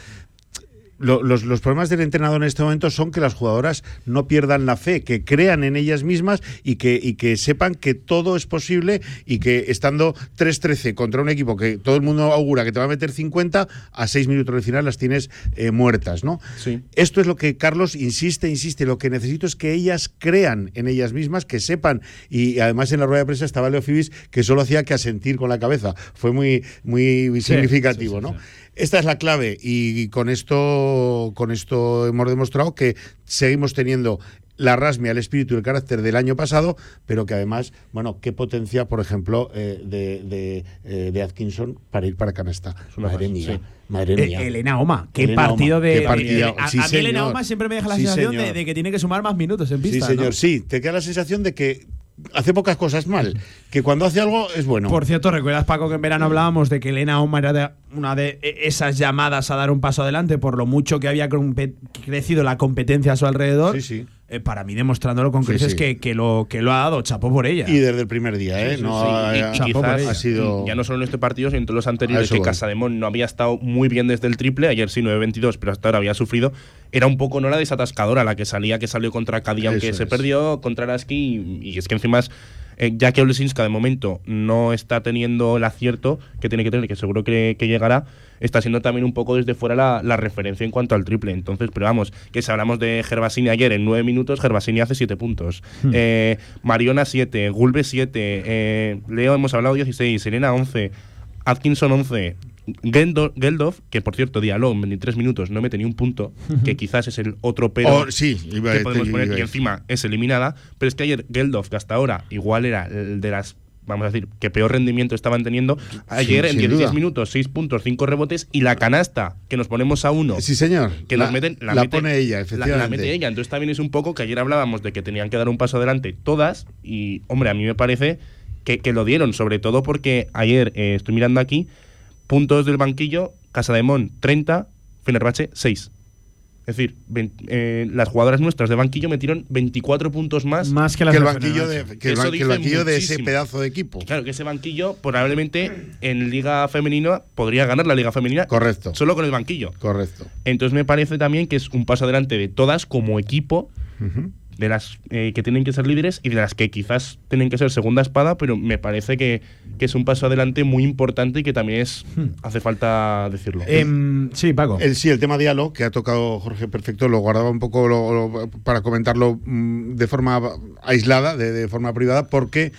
lo- los, los problemas del entrenador en este momento son que las jugadoras no pierdan la fe, que crean en ellas mismas y que, y que sepan que todo es posible y que estando 3-13 contra un equipo que todo el mundo augura que te va a meter 50, a 6 minutos del final las tienes eh, muertas, ¿no? Esto es lo que Carlos insiste, insiste. Lo que necesito es que ellas crean en ellas mismas, que sepan. Y además en la rueda de prensa estaba Leo Fibis que solo hacía que asentir con la cabeza. Fue muy, muy Sí, significativo, sí, sí, ¿no? Sí. Esta es la clave y con esto, con esto hemos demostrado que seguimos teniendo la rasmia, el espíritu y el carácter del año pasado, pero que además, bueno, qué potencia, por ejemplo, eh, de, de, eh, de Atkinson para ir para canasta. Madre mía, sí. madre Eh, mí Elena Oma, qué Elena partido Oma, de. qué partido. A, Sí, a mí Elena señor. Oma siempre me deja la Sí, sensación de, señor. de que tiene que sumar más minutos en Sí, pista. señor, ¿no? sí. Te queda la sensación de que hace pocas cosas mal, que cuando hace algo es bueno. Por cierto, ¿recuerdas, Paco, que en verano hablábamos de que Elena Oma era de- una de e- esas llamadas a dar un paso adelante por lo mucho que había crecido la competencia a su alrededor? Sí, sí. Eh, para mí demostrándolo con creces sí. Que, que lo, que lo ha dado, chapó por ella. Y desde el primer día, ¿eh? Sí, sí, no sí. ha, Y- quizás, ha sido. ya no solo en este partido, sino en todos los anteriores, que. Casademón no había estado muy bien desde el triple, ayer sí 9-22, pero hasta ahora había sufrido. Era un poco no la desatascadora la que salía, que salió contra Cadí, aunque se perdió contra Araski, y, y es que encima es. Eh, ya que Olesinska de momento no está teniendo el acierto que tiene que tener, que seguro que, que llegará, está siendo también un poco desde fuera la, la referencia en cuanto al triple. Entonces, pero vamos, que si hablamos de Gervasini ayer en 9 minutos, Gervasini hace 7 puntos. Hmm. Eh, Mariona 7, Gulbe 7, eh, Leo hemos hablado 16, Serena 11, Atkinson 11. Geldof, que por cierto, Diallo en 23 minutos no mete ni un punto, que quizás es el otro pero Oh, sí, iba a- que podemos te- poner, iba y encima es eliminada. Pero es que ayer Geldof, que hasta ahora igual era el de las, vamos a decir, que peor rendimiento estaban teniendo, ayer en sin 16 duda. minutos, 6 puntos, 5 rebotes y la canasta que nos ponemos a uno. Sí, señor. Que La- nos meten, la, la mete- pone ella, la- efectivamente. La, mete ella. Entonces también es un poco que ayer hablábamos de que tenían que dar un paso adelante todas. Y, hombre, a mí me parece que, que lo dieron, sobre todo porque ayer, eh, estoy mirando aquí, puntos del banquillo, Casademón 30, Fenerbahce 6. Es decir, vein- eh, las jugadoras nuestras de banquillo metieron 24 puntos más, Más que Que las el de banquillo, de, que el ban- que el banquillo de ese pedazo de equipo. Claro, que ese banquillo probablemente en Liga Femenina podría ganar la Liga Femenina. Correcto. Solo con el banquillo. Correcto. Entonces me parece también que es un paso adelante de todas como equipo, Ujú. De las eh, que tienen que ser líderes y de las que quizás tienen que ser segunda espada, pero me parece que, que es un paso adelante muy importante y que también es hace falta decirlo. Em, sí, Paco. El, sí, el tema diálogo que ha tocado Jorge Perfecto, lo guardaba un poco lo- lo- para comentarlo mm, de forma aislada, de, de forma privada, porque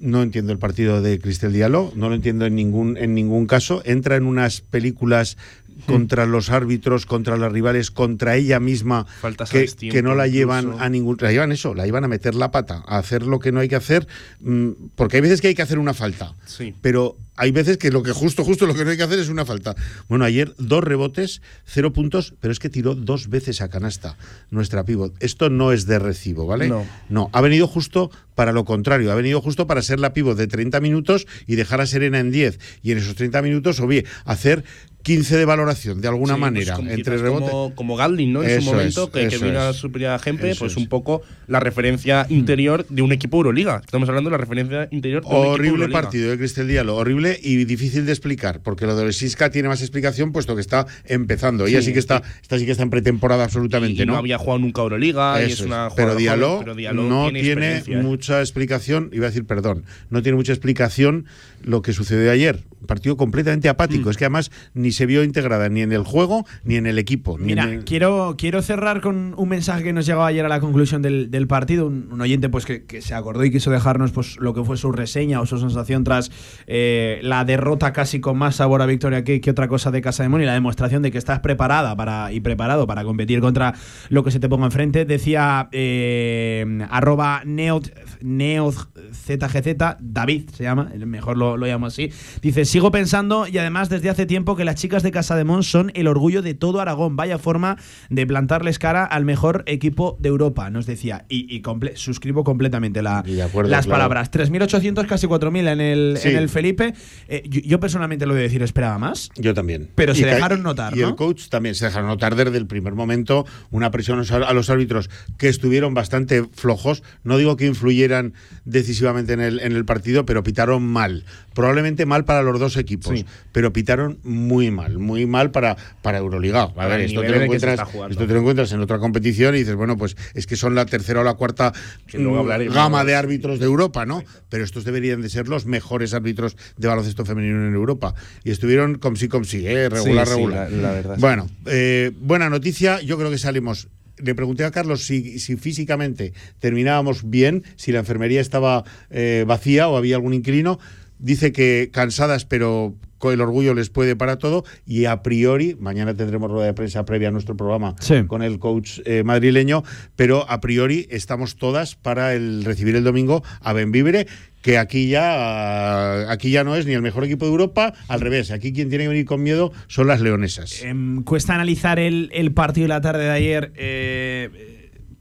no entiendo el partido de Cristel Diallo, no lo entiendo en ningún, en ningún caso. Entra en unas películas contra los árbitros, contra las rivales, contra ella misma, Faltas que, no la llevan incluso. a ningún. La llevan eso, la llevan a meter la pata, a hacer lo que no hay que hacer, mm, porque hay veces que hay que hacer una falta Sí. pero hay veces que lo que justo, justo lo que no hay que hacer es una falta. Bueno, ayer dos rebotes, cero puntos, pero es que tiró dos veces a canasta nuestra pivot. Esto no es de recibo, ¿vale? No. No, ha venido justo para lo contrario, ha venido justo para ser la pivot de 30 minutos y dejar a Serena en 10. Y en esos 30 minutos, o bien, hacer 15 de valoración de alguna Sí, pues manera como, entre rebotes. como, como Galdin, ¿no? En Eso su momento, es, que, que vino a suplir a Gempe, pues es. un poco la referencia interior de un equipo Euroliga. Estamos hablando de la referencia interior de un equipo Horrible Euroliga. partido de Cristel Diallo, horrible y difícil de explicar, porque lo de Siska tiene más explicación puesto que está empezando. Ella Sí, sí que está, esta sí que está en pretemporada absolutamente, y no ¿no? había jugado nunca Euroliga y es una. Pero Diallo joven, pero Diallo no tiene, ¿eh? mucha explicación, iba a decir perdón, no tiene mucha explicación lo que sucedió ayer. Un partido completamente Mm. apático, es que además ni se vio integrada ni en el juego ni en el equipo. ni Mira, en el- quiero, quiero cerrar con un mensaje que nos llegaba ayer a la conclusión del, del partido. Un, un oyente pues que, que se acordó y quiso dejarnos pues lo que fue su reseña o su sensación tras eh, la derrota casi con más sabor a victoria que, que otra cosa de Casa de Mon y la demostración de que estás preparada para y preparado para competir contra lo que se te ponga enfrente. Decía eh, arroba neot, neotzgz, David se llama, mejor lo, lo llamo así. Dice, sigo pensando y además desde hace tiempo que las chicas de Casa de Mon son el orgullo de todo Aragón. Vaya forma de plantarles cara al mejor equipo de Europa, nos decía. Y, y comple- suscribo completamente la- acuerdo, las claro. palabras. 3.800, casi 4.000 en el, Sí. en el Felipe. Eh, yo, yo personalmente lo de decir, esperaba más. Yo también. Pero Y se dejaron notar, Y ¿no? el coach también se dejaron notar desde el primer momento una presión a los- a los árbitros que estuvieron bastante flojos. No digo que influyeran decisivamente en el, en el partido, pero pitaron mal. Probablemente mal para los dos equipos, Sí. pero pitaron muy mal, muy mal para, para Euroliga. A ver, esto te, lo encuentras, esto te lo encuentras en otra competición y dices, bueno, pues es que son la tercera o la cuarta mm, gama de árbitros de Europa, ¿no? Pero estos deberían de ser los mejores árbitros de baloncesto femenino en Europa. Y estuvieron como sí, como sí, ¿eh? regular, Sí, sí, regular. la- la verdad. Bueno, eh, buena noticia, yo creo que salimos. Le pregunté a Carlos si, si físicamente terminábamos bien, si la enfermería estaba eh, vacía o había algún inquilino. Dice que cansadas, pero con el orgullo les puede para todo. Y a priori, mañana tendremos rueda de prensa previa a nuestro programa Sí. con el coach eh, madrileño, pero a priori estamos todas para el recibir el domingo a Benvibre, que aquí ya aquí ya no es ni el mejor equipo de Europa, al revés, aquí quien tiene que venir con miedo son las leonesas. Em, cuesta analizar el, el partido de la tarde de ayer. eh,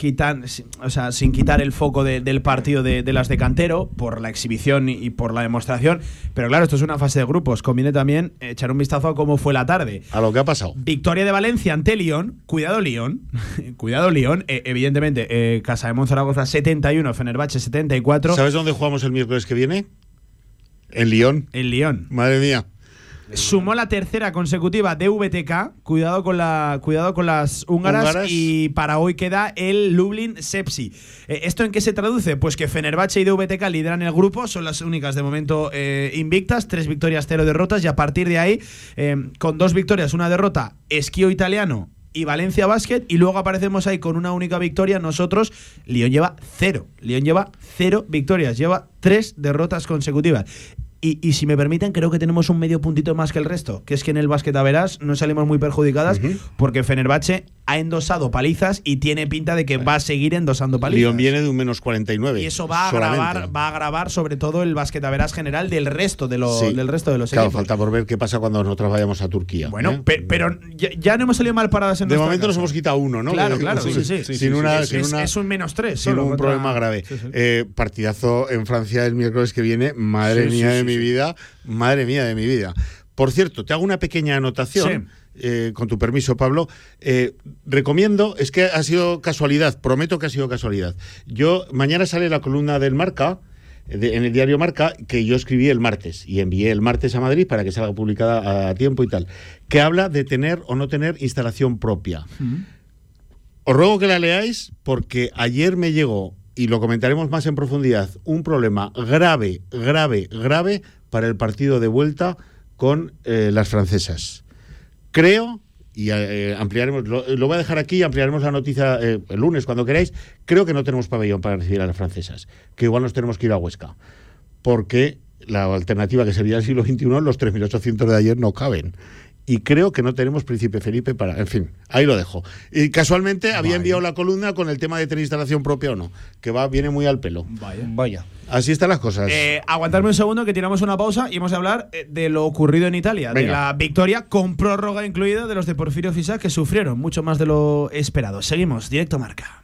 quitan, o sea, sin quitar el foco de- del partido de, de las de Cantero, por la exhibición y, y por la demostración. Pero claro, esto es una fase de grupos. Conviene también echar un vistazo a cómo fue la tarde. A lo que ha pasado. Victoria de Valencia ante Lyon. Cuidado, Lyon. <laughs> Cuidado, Lyon. Eh, evidentemente, eh, Casa de Monzaragoza 71, Fenerbahce 74. ¿Sabes dónde jugamos el miércoles que viene? En Lyon. En Lyon. Madre mía. Sumó la tercera consecutiva de VTK. Cuidado con, la, cuidado con las húngaras, Húngaras. Y para hoy queda el Lublin Sepsi. Eh, ¿Esto en qué se traduce? Pues que Fenerbahce y DVTK lideran el grupo. Son las únicas de momento eh, invictas. Tres victorias, cero derrotas. Y a partir de ahí, eh, con dos victorias, una derrota, Esquío Italiano y Valencia Basket. Y luego aparecemos ahí con una única victoria. Nosotros, Lyon lleva cero. Lyon lleva cero victorias. Lleva tres derrotas consecutivas. Y, y si me permiten, creo que tenemos un medio puntito más que el resto, que es que en el básquet a verás no salimos muy perjudicadas porque Fenerbahce ha endosado palizas y tiene pinta de que va a seguir endosando palizas. Lyon viene de un menos 49. y eso va a solamente. agravar, va a agravar sobre todo el básquet a verás general del resto de, lo- Sí. del resto de los Claro, equipos. falta por ver qué pasa cuando nosotros vayamos a Turquía. Bueno, ¿eh? pe- pero ya, ya no hemos salido mal paradas en de momento nos hemos quitado uno, ¿no? Claro, claro, sí, sí, sí. sin una, es- sin es- una- es un menos tres Sin solo un problema grave. Eh, partidazo en Francia el miércoles que viene. Madre mía de mi sí. vida. Madre mía de mi vida. Por cierto, te hago una pequeña anotación. eh, con tu permiso, Pablo, eh, recomiendo, es que ha sido casualidad, prometo que ha sido casualidad. Yo, mañana sale la columna del Marca, de- en el diario Marca, que yo escribí el martes y envié el martes a Madrid para que salga publicada a tiempo y tal, que habla de tener o no tener instalación propia. Os ruego que la leáis porque ayer me llegó, y lo comentaremos más en profundidad, un problema grave, grave, grave para el partido de vuelta con eh, las francesas. Creo, y eh, ampliaremos, lo, voy a dejar aquí y ampliaremos la noticia eh, el lunes cuando queráis, creo que no tenemos pabellón para recibir a las francesas, que igual nos tenemos que ir a Huesca, porque la alternativa que sería el siglo XXI, los 3.800 de ayer no caben. Y creo que no tenemos Príncipe Felipe para. En fin, ahí lo dejo. Y casualmente había enviado la columna con el tema de tener instalación propia o no, que va viene muy al pelo. Vaya. Vaya. Así están las cosas. Eh, aguantarme un segundo que tiramos una pausa y vamos a hablar eh, de lo ocurrido en Italia, de la victoria con prórroga incluida de los de Porfirio Fisac que sufrieron mucho más de lo esperado. Seguimos, directo marca.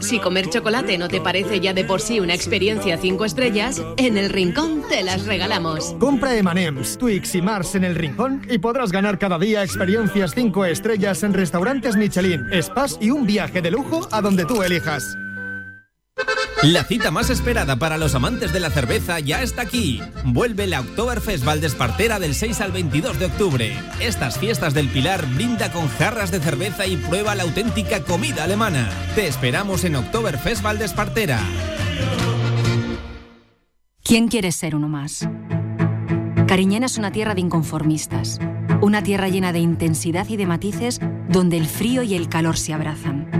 Si comer chocolate no te parece ya de por sí una experiencia 5 estrellas, en el Rincón te las regalamos. Compra M&M's, Twix y Mars en el rincón y podrás ganar cada día experiencias 5 estrellas en restaurantes Michelin, spas y un viaje de lujo a donde tú elijas. La cita más esperada para los amantes de la cerveza ya está aquí. Vuelve la Oktoberfest Valdespartera del 6 al 22 de octubre. Estas fiestas del Pilar brinda con jarras de cerveza y prueba la auténtica comida alemana. Te esperamos en Oktoberfest Valdespartera. ¿Quién quiere ser uno más? Cariñena es una tierra de inconformistas, una tierra llena de intensidad y de matices donde el frío y el calor se abrazan.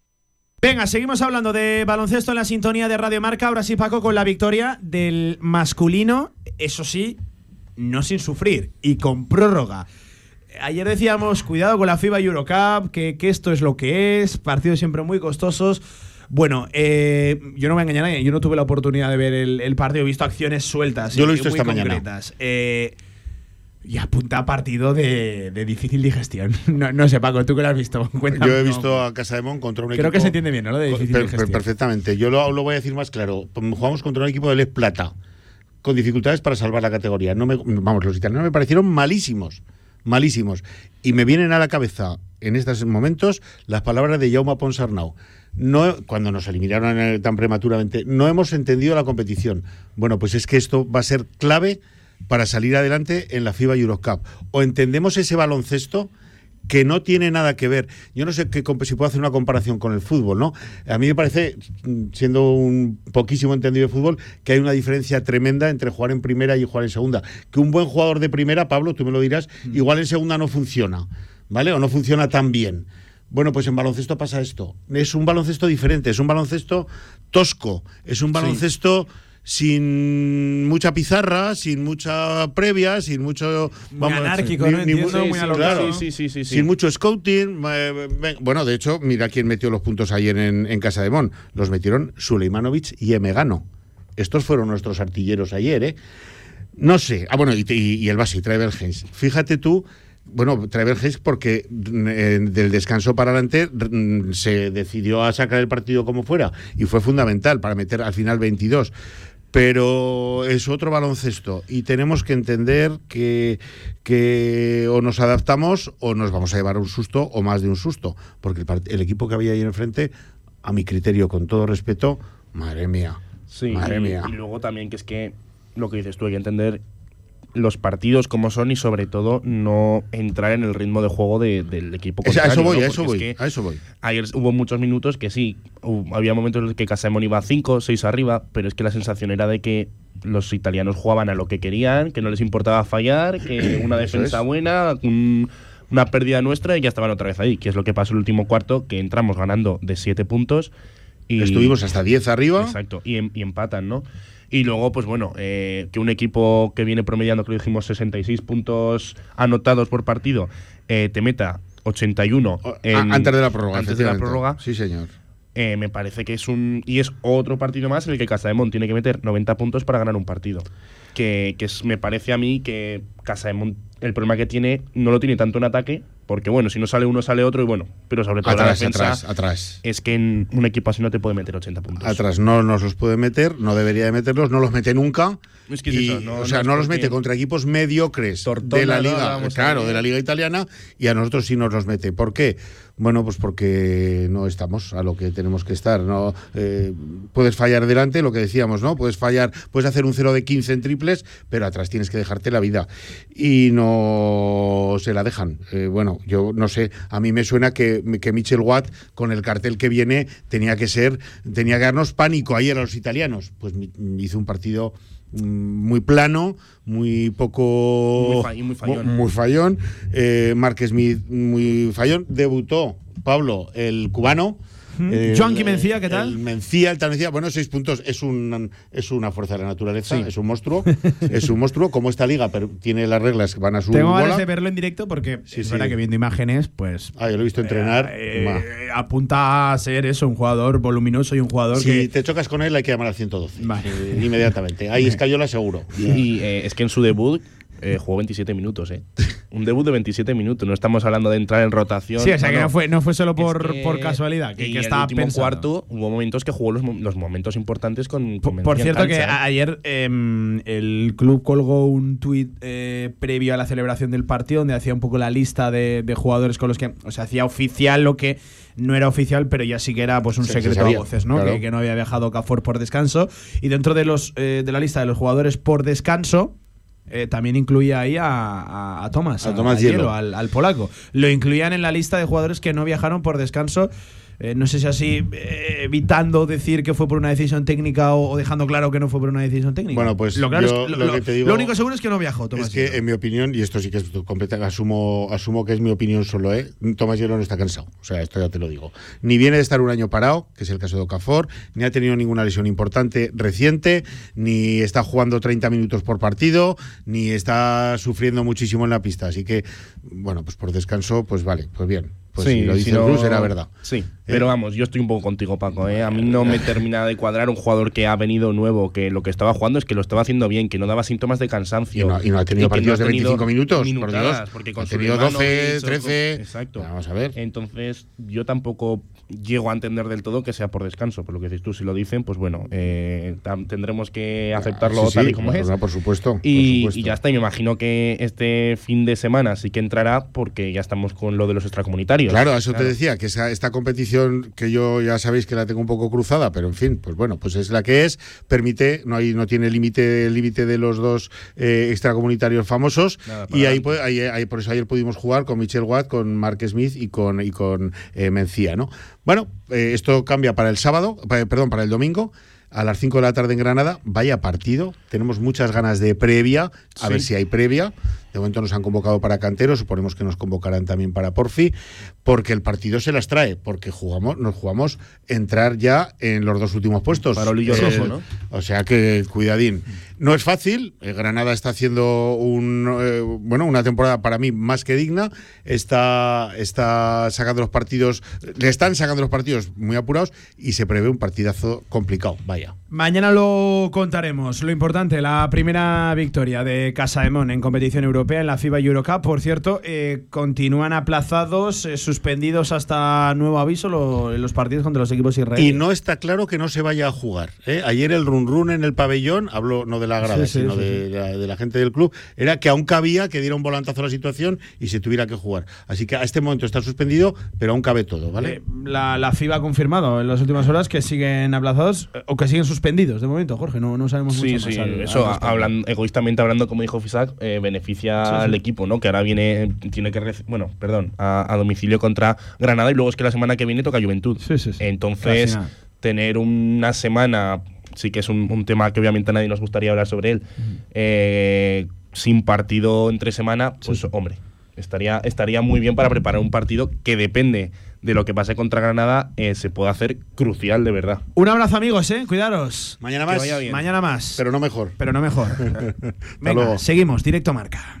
Venga, seguimos hablando de baloncesto en la sintonía de Radio Marca. Ahora sí, Paco, con la victoria del masculino, eso sí, no sin sufrir y con prórroga. Ayer decíamos, cuidado con la FIBA Eurocup, que, que esto es lo que es, partidos siempre muy costosos. Bueno, eh, yo no me engañaré, a nadie, yo no tuve la oportunidad de ver el, el partido, he visto acciones sueltas. Yo lo he y visto muy esta mañana. concretas. Eh, y apunta a partido de, de difícil digestión. <laughs> No, no sé, Paco, tú que lo has visto. <laughs> Cuéntame. Yo he No. visto a Casa de Mon contra un Creo equipo. que se entiende bien, ¿no? Lo de difícil Per- de per- gestión. Perfectamente. Yo lo, lo voy a decir más claro. Jugamos contra un equipo de Les Plata, con dificultades para salvar la categoría. No me, vamos, los italianos me parecieron malísimos. malísimos. Y me vienen a la cabeza en estos momentos las palabras de Jaume Ponsarnau. No, cuando nos eliminaron eh, tan prematuramente, no hemos entendido la competición. Bueno, pues es que esto va a ser clave para salir adelante en la FIBA Eurocup. O entendemos ese baloncesto que no tiene nada que ver. Yo no sé qué, si puedo hacer una comparación con el fútbol, ¿no? A mí me parece, mm, siendo un poquísimo entendido de fútbol, que hay una diferencia tremenda entre jugar en primera y jugar en segunda. Que un buen jugador de primera, Pablo, tú me lo dirás, igual en segunda no funciona, ¿vale? O no funciona tan bien. Bueno, pues en baloncesto pasa esto. Es un baloncesto diferente, es un baloncesto tosco, es un baloncesto sin mucha pizarra, sin mucha previa, sin mucho Muy anárquico, ¿no? Entiendo, muy claro, Sí, sí, sí, sí, sin mucho scouting. eh, Bueno, de hecho, mira quién metió los puntos ayer en, en Casa de Mon. Los metieron Suleimanovic y Emegano. Estos fueron nuestros artilleros ayer, ¿eh? No sé. Ah, bueno, y, y- y el Basi, Hayes. Fíjate tú. Bueno, Hayes porque mm, eh, del descanso para adelante mm, se decidió a sacar el partido como fuera y fue fundamental para meter al final 22 pero es otro baloncesto y tenemos que entender que, que o nos adaptamos o nos vamos a llevar un susto o más de un susto, porque el, el equipo que había ahí enfrente, a mi criterio, con todo respeto, madre mía, Sí, madre y, mía. y luego también que es que lo que dices tú, hay que entender los partidos como son y sobre todo no entrar en el ritmo de juego de- del equipo Es- a contrario. eso voy, ¿no? a eso voy, es que a eso voy. Ayer hubo muchos minutos que sí, hubo- había momentos en los que Casemón iba 5, 6 arriba, pero es que la sensación era de que los italianos jugaban a lo que querían, que no les importaba fallar, que <clears throat> una defensa es. buena, un- una pérdida nuestra y ya estaban otra vez ahí, que es lo que pasó el último cuarto, que entramos ganando de 7 puntos. Y, Estuvimos hasta 10 arriba. Exacto, y, em- y empatan, ¿no? Y luego, pues bueno, eh, que un equipo que viene promediando, que lo dijimos, 66 puntos anotados por partido, eh, te meta 81 en- antes de la prórroga, antes de la prórroga, Sí, señor. eh, me parece que es un. Y es otro partido más en el que Casademont tiene que meter 90 puntos para ganar un partido. Que, que es- me parece a mí que Casademont, el problema que tiene, no lo tiene tanto en ataque, porque bueno, si no sale uno, sale otro, y bueno, pero sobre todo la Atrás, defensa. atrás, atrás. Es que en un equipo así no te puede meter 80 puntos. Atrás no nos los puede meter, no debería de meterlos, no los mete nunca. Y, no- o sea, no los mete contra equipos mediocres de la liga, a claro, de la liga italiana y a nosotros sí nos los mete. ¿Por qué? Bueno, pues porque no estamos a lo que tenemos que estar. No Eh, puedes fallar delante, lo que decíamos, ¿no? Puedes fallar, puedes hacer un 0 de 15 en triples, pero atrás tienes que dejarte la vida y no se la dejan. Eh, bueno, yo no sé, a mí me suena que, que Michel Watt con el cartel que viene tenía que ser, tenía que darnos pánico ayer a los italianos. Pues hizo un partido muy plano, muy poco. Muy fallón. muy fallón. Eh, Mark Smith, muy fallón. Debutó Pablo, el cubano. El- Joanqui Mencía, ¿qué tal? El Mencía, el tal Mencía, bueno, seis puntos es, un, es una fuerza de la naturaleza, Sí. es un monstruo, <laughs> es un monstruo, como esta liga, pero tiene las reglas que van a su Tengo ganas de verlo en directo porque es sí. verdad que viendo imágenes, pues. Ah, yo lo he visto entrenar. eh, ma. eh, apunta a ser eso, un jugador voluminoso y un jugador Si que. te chocas con él, hay que llamar al 112. eh, inmediatamente. Ahí Escayola seguro. Y eh, es que en su debut eh, jugó 27 minutos, ¿eh? Un debut de 27 minutos. No estamos hablando de entrar en rotación. Sí, o sea que no fue, no fue solo por, Es que- por casualidad, que, y que en estaba el último cuarto hubo momentos que jugó los, mo- los momentos importantes con, con Por cierto, que cancha, ¿eh? ayer em, el club colgó un tuit eh, previo a la celebración del partido donde hacía un poco la lista de, de jugadores con los que. O sea, hacía oficial lo que no era oficial, pero ya sí que era pues un Sí, secreto a voces, ¿no? claro. Que, que no había viajado Cafor por descanso. Y dentro de los eh, de la lista de los jugadores por descanso. Eh, también incluía ahí a, a, a Thomas, A Thomas Hielo, Hielo. al, al polaco. Lo incluían en la lista de jugadores que no viajaron por descanso. Eh, no sé si así eh, evitando decir que fue por una decisión técnica o, o dejando claro que no fue por una decisión técnica. Bueno, pues lo, claro yo es- lo, lo lo- que te digo lo único seguro es que no viajó, Tomás. Es que, en mi opinión, y esto sí que es completa, asumo, asumo que es mi opinión solo, ¿eh? Tomás Hielo no está cansado. O sea, esto ya te lo digo. Ni viene de estar un año parado, que es el caso de Okafor, ni ha tenido ninguna lesión importante reciente, ni está jugando 30 minutos por partido, ni está sufriendo muchísimo en la pista. Así que, bueno, pues por descanso, pues vale, pues bien. Pues si lo dice no- Bruce, era verdad. Sí, ¿Eh? pero vamos, yo estoy un poco contigo, Paco. ¿eh? A mí no me termina de cuadrar un jugador que ha venido nuevo, que lo que estaba jugando es que lo estaba haciendo bien, que no daba síntomas de cansancio. Y no, y no ha tenido no partidos de tenido 25 minutos, por Dios. Porque con Ha tenido Sulemanovic 12, o con- 13. Exacto. Vamos a ver. Entonces, yo tampoco. Llego a entender del todo que sea por descanso. Por lo que dices tú, si lo dicen, pues bueno, eh, tendremos que aceptarlo Ah, Sí, tal y como es. por supuesto. por Y, supuesto. y ya está, y me imagino que este fin de semana sí que entrará porque ya estamos con lo de los extracomunitarios. Claro, eso Claro. te decía, que esa, esta competición que yo ya sabéis que la tengo un poco cruzada, pero en fin, pues bueno, pues es la que es, permite, no hay, no tiene límite límite de los dos eh, extracomunitarios famosos, Nada, y ahí, adelante. pu- ahí- ahí- por eso ayer pudimos jugar con Michel Watt, con Mark Smith y con, y con eh, Mencía, ¿no? Bueno, eh, esto cambia para el sábado, pa- perdón, para el domingo. A las 5 de la tarde en Granada, vaya partido. Tenemos muchas ganas de previa, a Sí. ver si hay previa. De momento nos han convocado para Cantero, suponemos que nos convocarán también para Porfi, porque el partido se las trae, porque jugamos, nos jugamos entrar ya en los dos últimos puestos. Farolillo El- rojo, ¿no? O sea que cuidadín. No es fácil. eh, Granada está haciendo un eh, bueno una temporada para mí más que digna. Está, está sacando los partidos, le están sacando los partidos muy apurados y se prevé un partidazo complicado. Vaya. Mañana lo contaremos. Lo importante, la primera victoria de Casaemón en competición europea en la FIBA Eurocup. Por cierto, eh, continúan aplazados, eh, suspendidos hasta nuevo aviso lo- los partidos contra los equipos israelíes. Y no está claro que no se vaya a jugar. ¿eh? Ayer el run run en el pabellón, hablo no de la grada, Sí, sí, sino sí, de, La, de la gente del club, era que aún cabía que diera un volantazo a la situación y se tuviera que jugar. Así que a este momento está suspendido, pero aún cabe todo, ¿vale? Eh, la, la FIBA ha confirmado en las últimas horas que siguen aplazados o que siguen suspendidos de momento, Jorge. No, no sabemos Sí, mucho sí, más. al- eso al respecto. hablan, egoístamente hablando, como dijo Fisac, eh, beneficia Sí, sí. al equipo, ¿no? Que ahora viene, tiene que, bueno, perdón, a, a domicilio contra Granada y luego es que la semana que viene toca Juventud. Entonces, tener una semana, sí que es un, un tema que obviamente a nadie nos gustaría hablar sobre él, eh, sin partido entre semana, pues hombre, estaría, estaría muy bien para preparar un partido que depende de lo que pase contra Granada, eh, se puede hacer crucial de verdad. Un abrazo, amigos, ¿eh? Cuidaros. Mañana más. Mañana más. Pero no mejor. Pero no mejor. <laughs> Venga, luego. seguimos, directo marca.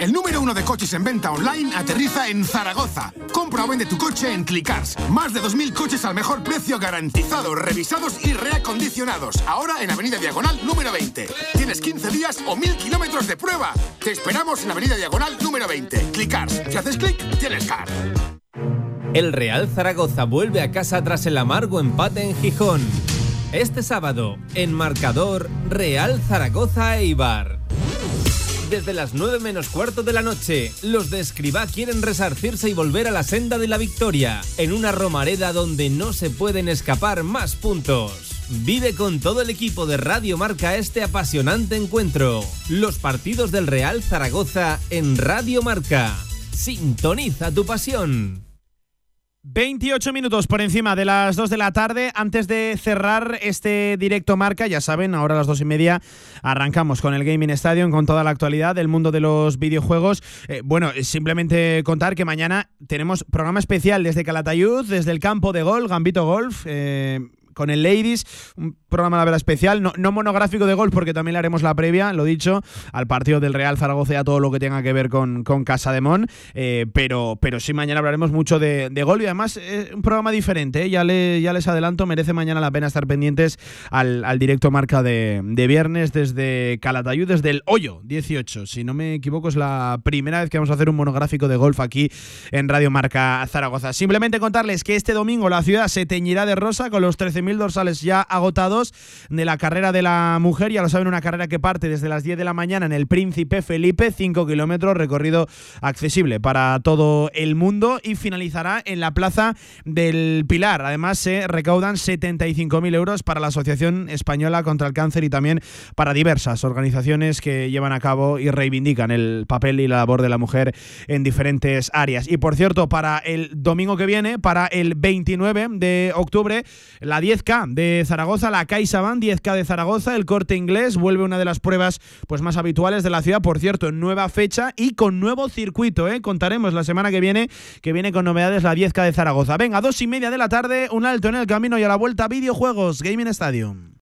El número uno de coches en venta online, aterriza en Zaragoza. Compra o vende tu coche en Clickars. Más de 2.000 coches al mejor precio garantizados, revisados y reacondicionados. Ahora en Avenida Diagonal número 20. Tienes 15 días o 1.000 kilómetros de prueba. Te esperamos en Avenida Diagonal número 20. Clickars. Si haces clic, tienes car. El Real Zaragoza vuelve a casa tras el amargo empate en Gijón. Este sábado, en marcador Real Zaragoza Eibar. Desde las 9 menos cuarto de la noche, los de Escribá quieren resarcirse y volver a la senda de la victoria, en una romareda donde no se pueden escapar más puntos. Vive con todo el equipo de Radio Marca este apasionante encuentro. Los partidos del Real Zaragoza en Radio Marca. Sintoniza tu pasión. 28 minutos por encima de las 2 de la tarde. Antes de cerrar este directo marca, ya saben, ahora a las 2 y media arrancamos con el Gaming Stadium, con toda la actualidad del mundo de los videojuegos. Eh, bueno, simplemente contar que mañana tenemos programa especial desde Calatayud, desde el campo de golf, Gambito Golf. eh, con el Ladies, un programa la verdad especial, no, no monográfico de golf porque también le haremos la previa, lo dicho, al partido del Real Zaragoza y a todo lo que tenga que ver con, con Casa de Mon, eh, pero, pero sí mañana hablaremos mucho de, de golf y además es un programa diferente, ¿eh? ya, le- ya les adelanto, merece mañana la pena estar pendientes al, al directo marca de, de viernes desde Calatayud, desde el Hoyo 18, si no me equivoco es la primera vez que vamos a hacer un monográfico de golf aquí en Radio Marca Zaragoza. Simplemente contarles que este domingo la ciudad se teñirá de rosa con los 13.000 dorsales ya agotados de la carrera de la mujer. Ya lo saben, una carrera que parte desde las 10 de la mañana en el Príncipe Felipe, 5 kilómetros, recorrido accesible para todo el mundo y finalizará en la Plaza del Pilar. Además, se recaudan 75.000 euros para la Asociación Española contra el Cáncer y también para diversas organizaciones que llevan a cabo y reivindican el papel y la labor de la mujer en diferentes áreas. Y por cierto, para el domingo que viene, para el 29 de octubre, la 10K de Zaragoza, la CaixaBank 10K de Zaragoza, el corte inglés, vuelve una de las pruebas pues, más habituales de la ciudad, por cierto, en nueva fecha y con nuevo circuito. ¿eh? Contaremos la semana que viene, que viene con novedades la 10K de Zaragoza. Venga, dos y media de la tarde, un alto en el camino y a la vuelta videojuegos, Gaming Stadium.